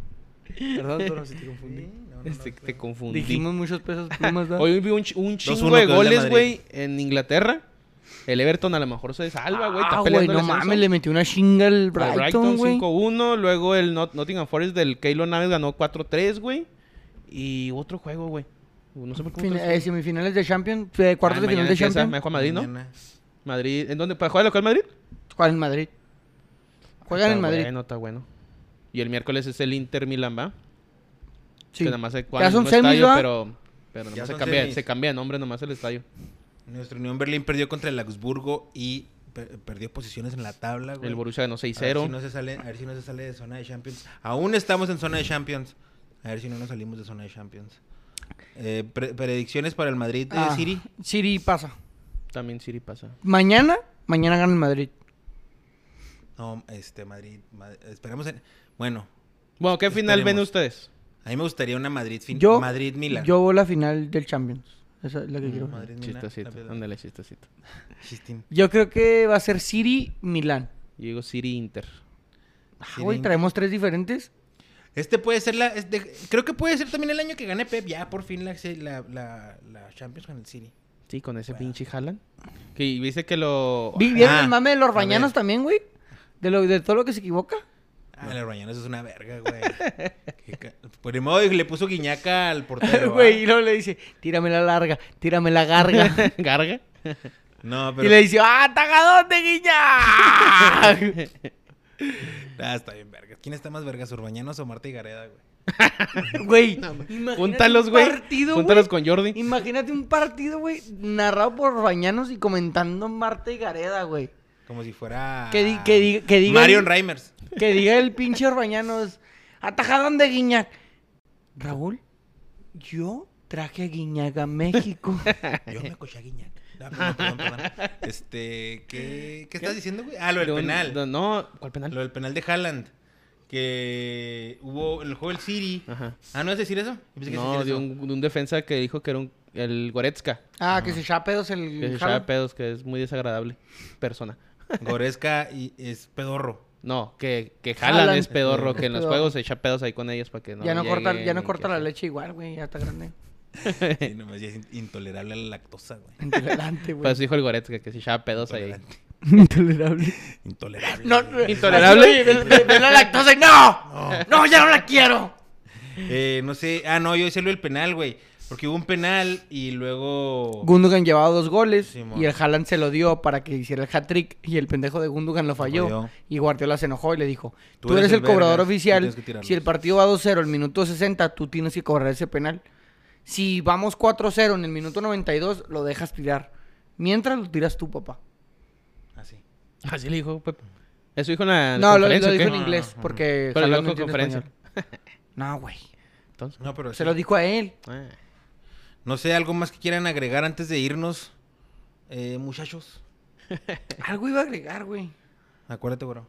S3: Perdón, Toro, si te confundí.
S2: No, no, no,
S1: Este,
S2: fue-
S1: te confundí.
S3: Dijimos muchos pesos. *laughs*
S1: Hoy vi un, ch- un
S2: 2-1
S1: chingo de goles, güey, en Inglaterra. El Everton a lo mejor se salva, güey.
S3: Ah, güey, no
S1: el
S3: mames, le metió una chinga al Brighton,
S1: Brighton
S3: güey.
S1: 5-1. Luego el Not- Nottingham Forest del Keylor Naves ganó 4-3, güey. Y otro juego, güey. No sé por qué.
S3: Fin- eh, semifinales de Champions, eh, cuartos
S1: Ah,
S3: de final de Champions.
S1: Me juega Madrid, ¿no?
S2: Mañana.
S1: Madrid. ¿En dónde? ¿Para jugar local Madrid?
S3: Juegan en Madrid. Juegan
S1: Está
S3: en Madrid.
S1: Bueno, está bueno. Y el miércoles es el Inter Milan, ¿va?
S3: Sí.
S1: Que nada más se
S3: Ya
S1: juega el
S3: son semis,
S1: estadio,
S3: ¿va?
S1: pero, pero
S2: Ya
S1: nomás se cambia,
S2: semis.
S1: se cambia de nombre nomás el estadio.
S2: Nuestro Unión Berlín perdió contra el Augsburgo y per- perdió posiciones en la tabla, güey.
S1: El Borussia ganó
S2: A ver,
S1: 6-0.
S2: si no se sale, a ver si no se sale de zona de Champions. Aún estamos en zona de Champions. A ver si no nos salimos de zona de Champions. Eh, pre- predicciones para el Madrid de
S3: Ah,
S2: City.
S3: City pasa.
S1: También Siri pasa.
S3: Mañana, mañana gana el Madrid.
S2: No, este, Madrid. Ma- esperamos en. Bueno,
S1: Bueno, ¿qué final ven ustedes?
S2: a mí me gustaría una Madrid fin
S3: Yo,
S2: Madrid-Milan.
S3: yo voy a la final del Champions. Esa es la que quiero.
S1: Ándale, chistecito.
S2: Chistín.
S3: Yo creo que va a ser City-Milán.
S1: Yo digo City Inter.
S3: Ah,
S2: City.
S3: güey, traemos tres diferentes.
S2: Este puede ser la. este- creo que puede ser también el año que gane Pep. Ya, por fin la, la, la, la Champions con el City.
S1: Sí, con ese pinche Haaland. Que viste que lo...
S3: Vi- ¿Vieron
S2: Ah,
S3: el mame de los bañanos también, güey? De, lo, de todo lo que se equivoca.
S2: Ah, el Bañanos es una verga, güey. *laughs* Por el modo de que le puso guiñaca al portero.
S3: Güey, y luego le dice, tírame la larga, tírame la garga. *laughs*
S1: Garga.
S2: No,
S3: y
S2: pero.
S3: le dice, ¡ah, tagadón de guiña! *laughs*
S2: Ah, está bien, verga. ¿Quién está más verga, Urbañanos o Marta y Gareda, güey?
S3: Güey, imagínate
S1: Júntalos,
S3: un
S1: güey.
S3: partido,
S1: Júntalos
S3: güey.
S1: con Jordi.
S3: Imagínate un partido, güey, narrado por Bañanos y comentando Marta y Gareda, güey.
S2: Como si fuera.
S3: Que di- que di- que diga-
S2: Marion Reimers.
S3: Que diga el pinche Orbañanos, atajadón de Guiñac. Raúl, yo traje a Guiñac a México. *laughs*
S2: Yo me coché a Guiñac. No, perdón, perdón, perdón. Este. ¿Qué, qué estás diciendo, güey? Ah, lo del penal.
S1: No, no, ¿cuál penal?
S2: Lo del penal de Haaland. Que hubo en el juego del City.
S1: Ajá.
S2: Ah, ¿no es decir eso? Yo pensé que
S1: No, de un, de un defensa que dijo que era un, el Goretzka.
S3: Ah, que se echaba pedos el
S1: Que se echaba pedos, que es muy desagradable persona.
S2: Goretzka *laughs* y es pedorro.
S1: No, que, que Haaland
S3: Haaland
S1: es pedorro, que en los juegos se echa pedos ahí con ellos para que no
S3: ya no corta, ya no corta la leche igual, güey, ya está grande. *laughs*
S2: Sí, nomás ya es in- intolerable a la lactosa, güey.
S3: Intolerante,
S1: Pues
S3: güey.
S1: dijo el Goretzka que se echaba pedos ahí.
S3: Intolerable.
S2: Intolerable.
S3: No,
S2: güey.
S1: Intolerable.
S3: Ven la lactosa y no. No, ya no la quiero.
S2: Eh, no sé. Ah, no, yo hice lo del penal, güey. Porque hubo un penal y luego.
S3: Gundogan llevaba dos goles y el Haaland se lo dio para que hiciera el hat-trick y el pendejo de Gundogan lo falló.
S2: falló.
S3: Y Guardiola se enojó y le dijo,
S2: Tú
S3: tú,
S2: eres
S3: eres
S2: el
S3: el cobrador oficial,
S2: tienes que tirarlos".
S3: si el partido va 2-0 el minuto 60, tú tienes que cobrar ese penal. Si vamos 4-0 en el minuto 92, lo dejas tirar. Mientras lo tiras tú, papá.
S2: Así.
S1: Así le dijo Pep. ¿Eso dijo en la
S3: No, lo, lo dijo en inglés porque
S1: Pero
S3: Haaland
S1: dijo conferencia. *laughs*
S3: No, güey.
S1: Entonces,
S2: No, pero
S3: Se
S2: sí.
S3: lo dijo a él.
S1: ah.
S2: No sé, algo más que quieran agregar antes de irnos. Eh, muchachos. *laughs*
S3: Algo iba a agregar, güey.
S2: Acuérdate, bro.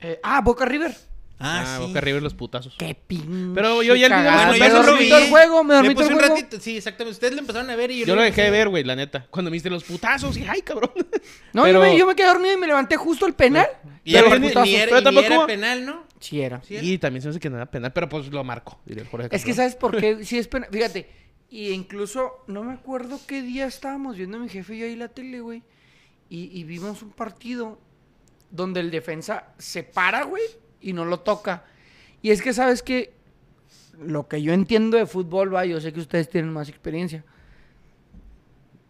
S3: Eh, ah, Boca River.
S2: Ah, sí.
S1: Boca River los putazos.
S3: Qué pinche
S1: Pero yo ya el video-
S3: cagada.
S1: bueno,
S3: me dormí todo el juego, me dormí todo el
S2: un
S3: juego.
S2: ratito. Sí, exactamente. Ustedes lo empezaron a ver y yo,
S1: Yo lo dejé de ver, güey, la neta. Cuando me diste los putazos, y ay, cabrón.
S3: No,
S1: Pero-
S3: yo, me, yo me quedé dormido y me levanté justo el penal.
S2: Y
S1: Pero
S2: era,
S1: ni-
S2: ni, era,
S1: pero
S2: y ni
S1: tampoco-
S2: era penal, ¿no?
S3: Sí era.
S2: Sí era.
S1: Y también se me hace que no era penal, pero pues lo marcó, diría el Jorge
S3: Es que. ¿sabes por qué? *laughs* Sí es penal. Fíjate, y incluso no me acuerdo qué día estábamos viendo mi jefe y yo ahí la tele, güey. Y, y vimos un partido donde el defensa se para, güey, y no lo toca. Y es que, ¿sabes que Lo que yo entiendo de fútbol, va, yo sé que ustedes tienen más experiencia.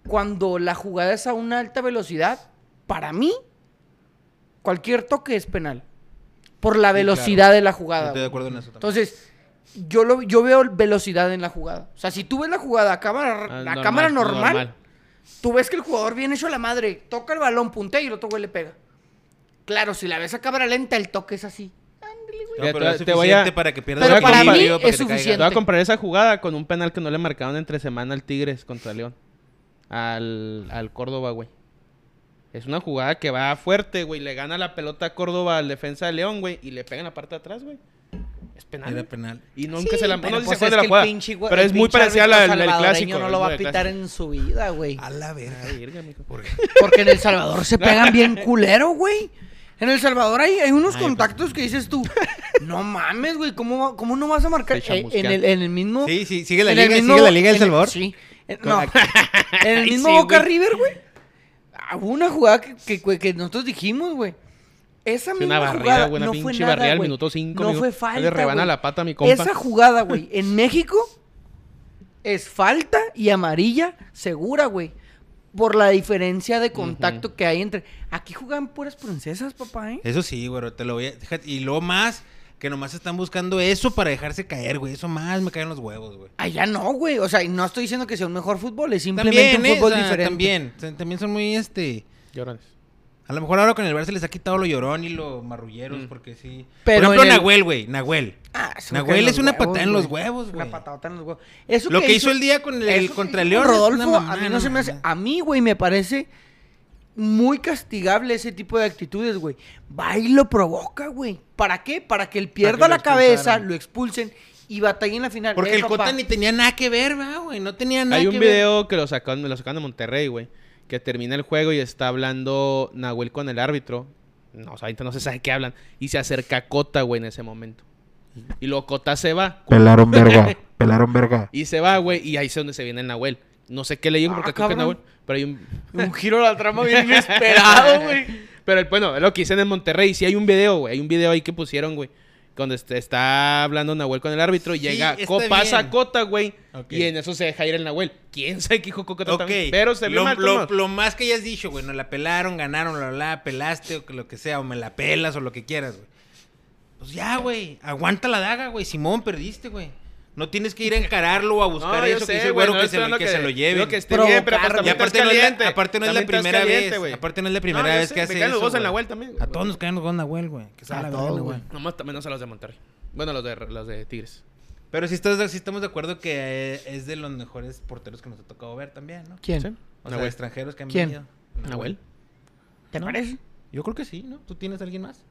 S3: Cuando la jugada es a una alta velocidad, para mí, cualquier toque es penal. Por la
S2: Sí,
S3: velocidad de la jugada.
S2: Estoy de acuerdo en eso también.
S3: Entonces, yo, lo, yo veo velocidad en la jugada. O sea, si tú ves la jugada a cámara,
S1: Ah,
S3: a
S1: normal,
S3: cámara normal,
S1: normal.
S3: tú ves que el jugador viene hecho a la madre, toca el balón, puntea y el otro güey le pega. Claro, si la ves a cámara lenta, el toque es así.
S2: No, pero
S1: te-
S2: es
S1: te voy
S2: suficiente
S1: a-
S2: para que pierdas
S3: Pero
S2: el
S3: para mí
S2: partido, para
S3: es
S2: que
S3: suficiente.
S1: Te voy a comparar esa jugada con un penal que no le marcaron entre semana al Tigres contra León. Al, al Córdoba, güey. Es una jugada que va fuerte, güey. Le gana la pelota a Córdoba al defensa de León, güey. Y le pega en la parte de atrás, güey. Es penal.
S2: Era penal.
S1: Y nunca
S3: Sí,
S1: se la
S3: pero
S1: no
S3: pues
S1: se
S3: es
S1: de la jugada.
S3: pinche
S1: Pero
S3: el
S1: es muy parecida a la, del
S3: salvadoreño
S1: clásico.
S3: no lo va a pitar en su vida, güey.
S2: A la verga.
S1: Mijo.
S3: Porque en El Salvador se *laughs* pegan bien culero, güey. En El Salvador hay, hay unos
S2: Ay,
S3: contactos que dices tú, *laughs* no mames, güey, ¿cómo, ¿cómo no vas a marcar? Eh, en, el, en el mismo...
S2: Sí, sí, sigue la
S3: en el
S2: liga,
S3: mismo-
S2: sigue la liga
S3: el-
S2: Salvador.
S3: Sí. En- no, *laughs* en el mismo
S1: sí,
S3: Boca. River, güey. ah, Hubo una jugada que, que, güey, que nosotros dijimos, güey. Esa
S1: Sí,
S3: misma
S1: una barrida,
S3: jugada
S1: güey, una
S3: no fue
S1: pinche
S3: nada,
S1: barrida al
S3: güey.
S1: minuto 5.
S3: No fue falta,
S1: Le rebana
S3: güey.
S1: la pata a mi compa.
S3: Esa jugada, güey, en *laughs* México es falta y amarilla segura, güey. Por la diferencia de contacto que hay entre... Aquí juegan puras princesas, papá, ¿eh?
S2: Eso sí, güey, te lo voy a... déjate- Y luego más, que nomás están buscando eso para dejarse caer, güey. Eso más me caen los huevos, güey.
S3: Allá no, güey. O sea, y no estoy diciendo que sea un mejor fútbol, es simplemente
S2: También,
S3: un
S2: ¿eh?
S3: fútbol diferente.
S2: También, también son muy, este...
S1: Llorones.
S2: A lo mejor ahora con el Barça les ha quitado lo llorón y lo marrulleros,
S1: Mm.
S2: porque sí.
S3: Pero
S2: Por ejemplo,
S3: el-
S2: Nahuel, güey, Nahuel.
S3: Ah,
S2: Nahuel es una
S3: huevos,
S2: patada en los
S3: güey.
S2: huevos,
S3: Una
S2: güey.
S3: patadota en los huevos. Eso
S2: Lo que hizo el día con el- contra
S3: hizo
S2: León,
S3: Rodolfo,
S2: una
S3: a mí no
S2: no
S3: se me hace...
S2: mames.
S3: A mí, güey, me parece muy castigable ese tipo de actitudes, güey. Va y lo provoca, güey. ¿Para qué? Para que él pierda
S2: que
S3: la cabeza, lo expulsen y batallen en la final.
S2: Porque
S3: Eh,
S2: el Cota ni tenía nada que ver, ¿verdad, güey? No tenía nada
S1: Hay
S2: que
S1: un
S2: ver.
S1: video que lo sacaron, me lo sacaron de Monterrey, güey. Que termina el juego y está hablando Nahuel con el árbitro. No, o sea, ahorita no se sabe qué hablan. Y se acerca Cota, güey, en ese momento. Y luego Cota se va.
S4: Pelaron *laughs* verga, pelaron verga.
S1: Y se va, güey. Y ahí es donde se viene el Nahuel. No sé qué le digo
S3: Ah,
S1: porque creo que. Nahuel. Pero hay un... *laughs*
S3: Un giro de la trama bien inesperado, *laughs* güey.
S1: Pero el- bueno, es lo que dicen en Monterrey. Sí hay un video, güey. Hay un video ahí que pusieron, güey. Cuando este- está hablando Nahuel con el árbitro y
S2: Sí,
S1: llega, co- pasa
S2: bien.
S1: Cota, güey. Y en eso se deja ir el Nahuel. ¿Quién sabe qué dijo Cota
S2: Ok,
S1: también? Pero se vio
S2: lo,
S1: mal
S2: lo, lo más que hayas dicho, güey, nos la pelaron, ganaron, la, la, pelaste o que lo que sea, o me la pelas o lo que quieras, güey. Pues ya, güey, aguanta la daga, güey. Simón, perdiste, güey. No tienes que ir a encararlo o a buscar
S1: No,
S2: eso
S1: sé,
S2: que dice el
S1: güey,
S2: güero
S1: no
S2: que, se, lo,
S1: hablando
S2: que se lo lleven.
S1: digo que esté bien, pero también
S2: aparte no, es la, aparte no es la
S1: También
S2: primera
S1: caliente,
S2: vez. Aparte no es la
S1: No,
S2: primera
S1: yo
S2: vez
S1: sé,
S2: que
S1: me
S2: hace
S1: caen los
S2: eso,
S1: huevos en. Nahuel también.
S2: A todos nos caen los huevos Nahuel, güey. Que
S3: A todos, güey.
S1: Nomás menos a los de Monterrey. Bueno, los de, los de Tigres.
S2: Pero sí, estás, sí estamos de acuerdo que eh, es de los mejores porteros que nos ha tocado ver también, ¿no?
S3: ¿Quién?
S1: ¿Sí?
S2: O sea,
S1: Nahuel.
S2: extranjeros que han
S3: ¿Quién?
S2: venido.
S1: Nahuel.
S3: ¿Te parece?
S2: Yo creo que sí, ¿no? ¿Tú tienes alguien más?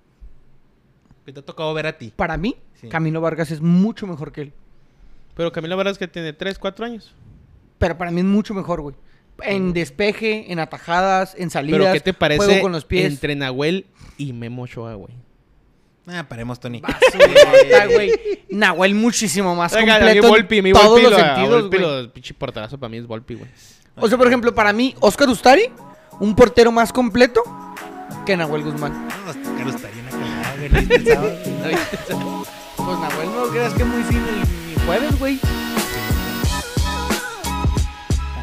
S2: Que te ha tocado ver a ti.
S3: Para mí,
S2: Sí.
S3: Camilo Vargas es mucho mejor que él.
S1: Pero Camilo Vargas que tiene 3, 4 años.
S3: Pero para mí es mucho mejor, güey. En despeje, en atajadas, en salidas.
S1: Pero ¿qué te parece
S3: Juego con los pies.
S1: entre Nahuel y Memo Ochoa, güey?
S2: Ah, paremos, Tony.
S3: Basurota, *laughs* güey. Nahuel muchísimo más
S1: Venga, a mí
S3: completo
S1: Volpi,
S3: en
S1: mi
S3: todos
S1: Volpi,
S3: los
S1: lo-
S3: sentidos, güey.
S1: pinche porterazo para mí es Volpi, güey.
S3: O sea, por ejemplo, para mí, Oscar Ustari, un portero más completo que Nahuel Guzmán.
S2: No, Oscar estaría una cagada. *laughs*
S3: Pues Nahuel, no creas que muy el, el jueves, güey.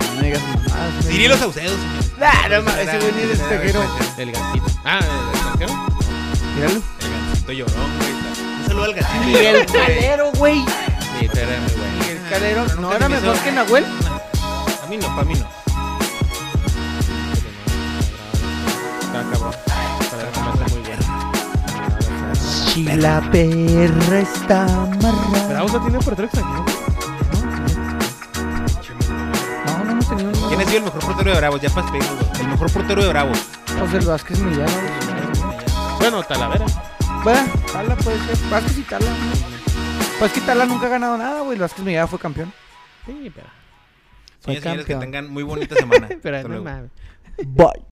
S3: No me digas mamadas, güey.
S2: Cirilo Saucedo, señor.
S3: Ah, no mames, ese güey ni es espejero.
S1: El gatito. Ah, el extranjero.
S3: Míralo.
S2: El gancito llorón, güey. Un saludo al gatito.
S3: Miguel
S2: güey.
S3: Calero, güey.
S1: Sí, bueno.
S3: Miguel Calero. ¿No era mejor que Nahuel?
S2: A mí no, para mí no.
S1: Está cabrón.
S3: Si la perra está amarrada.
S1: Bravos no tiene portero extranjero.
S3: No, no hemos tenido ninguno.
S2: ¿Quién ha sido el mejor portero de Bravos? Ya güey. El mejor portero de Bravos.
S3: José Vázquez Millán.
S1: Bueno, Talavera.
S3: Bueno, Tala puede ser. Vázquez y Tala. Pues que Tala nunca ha ganado nada, güey. Vázquez Mellada fue campeón.
S1: Sí, pero.
S3: Fue
S2: Señores, señores, que
S3: campeón.
S2: tengan muy bonita semana. *laughs*
S1: Pero
S2: Hasta
S1: no mames.
S3: Bye.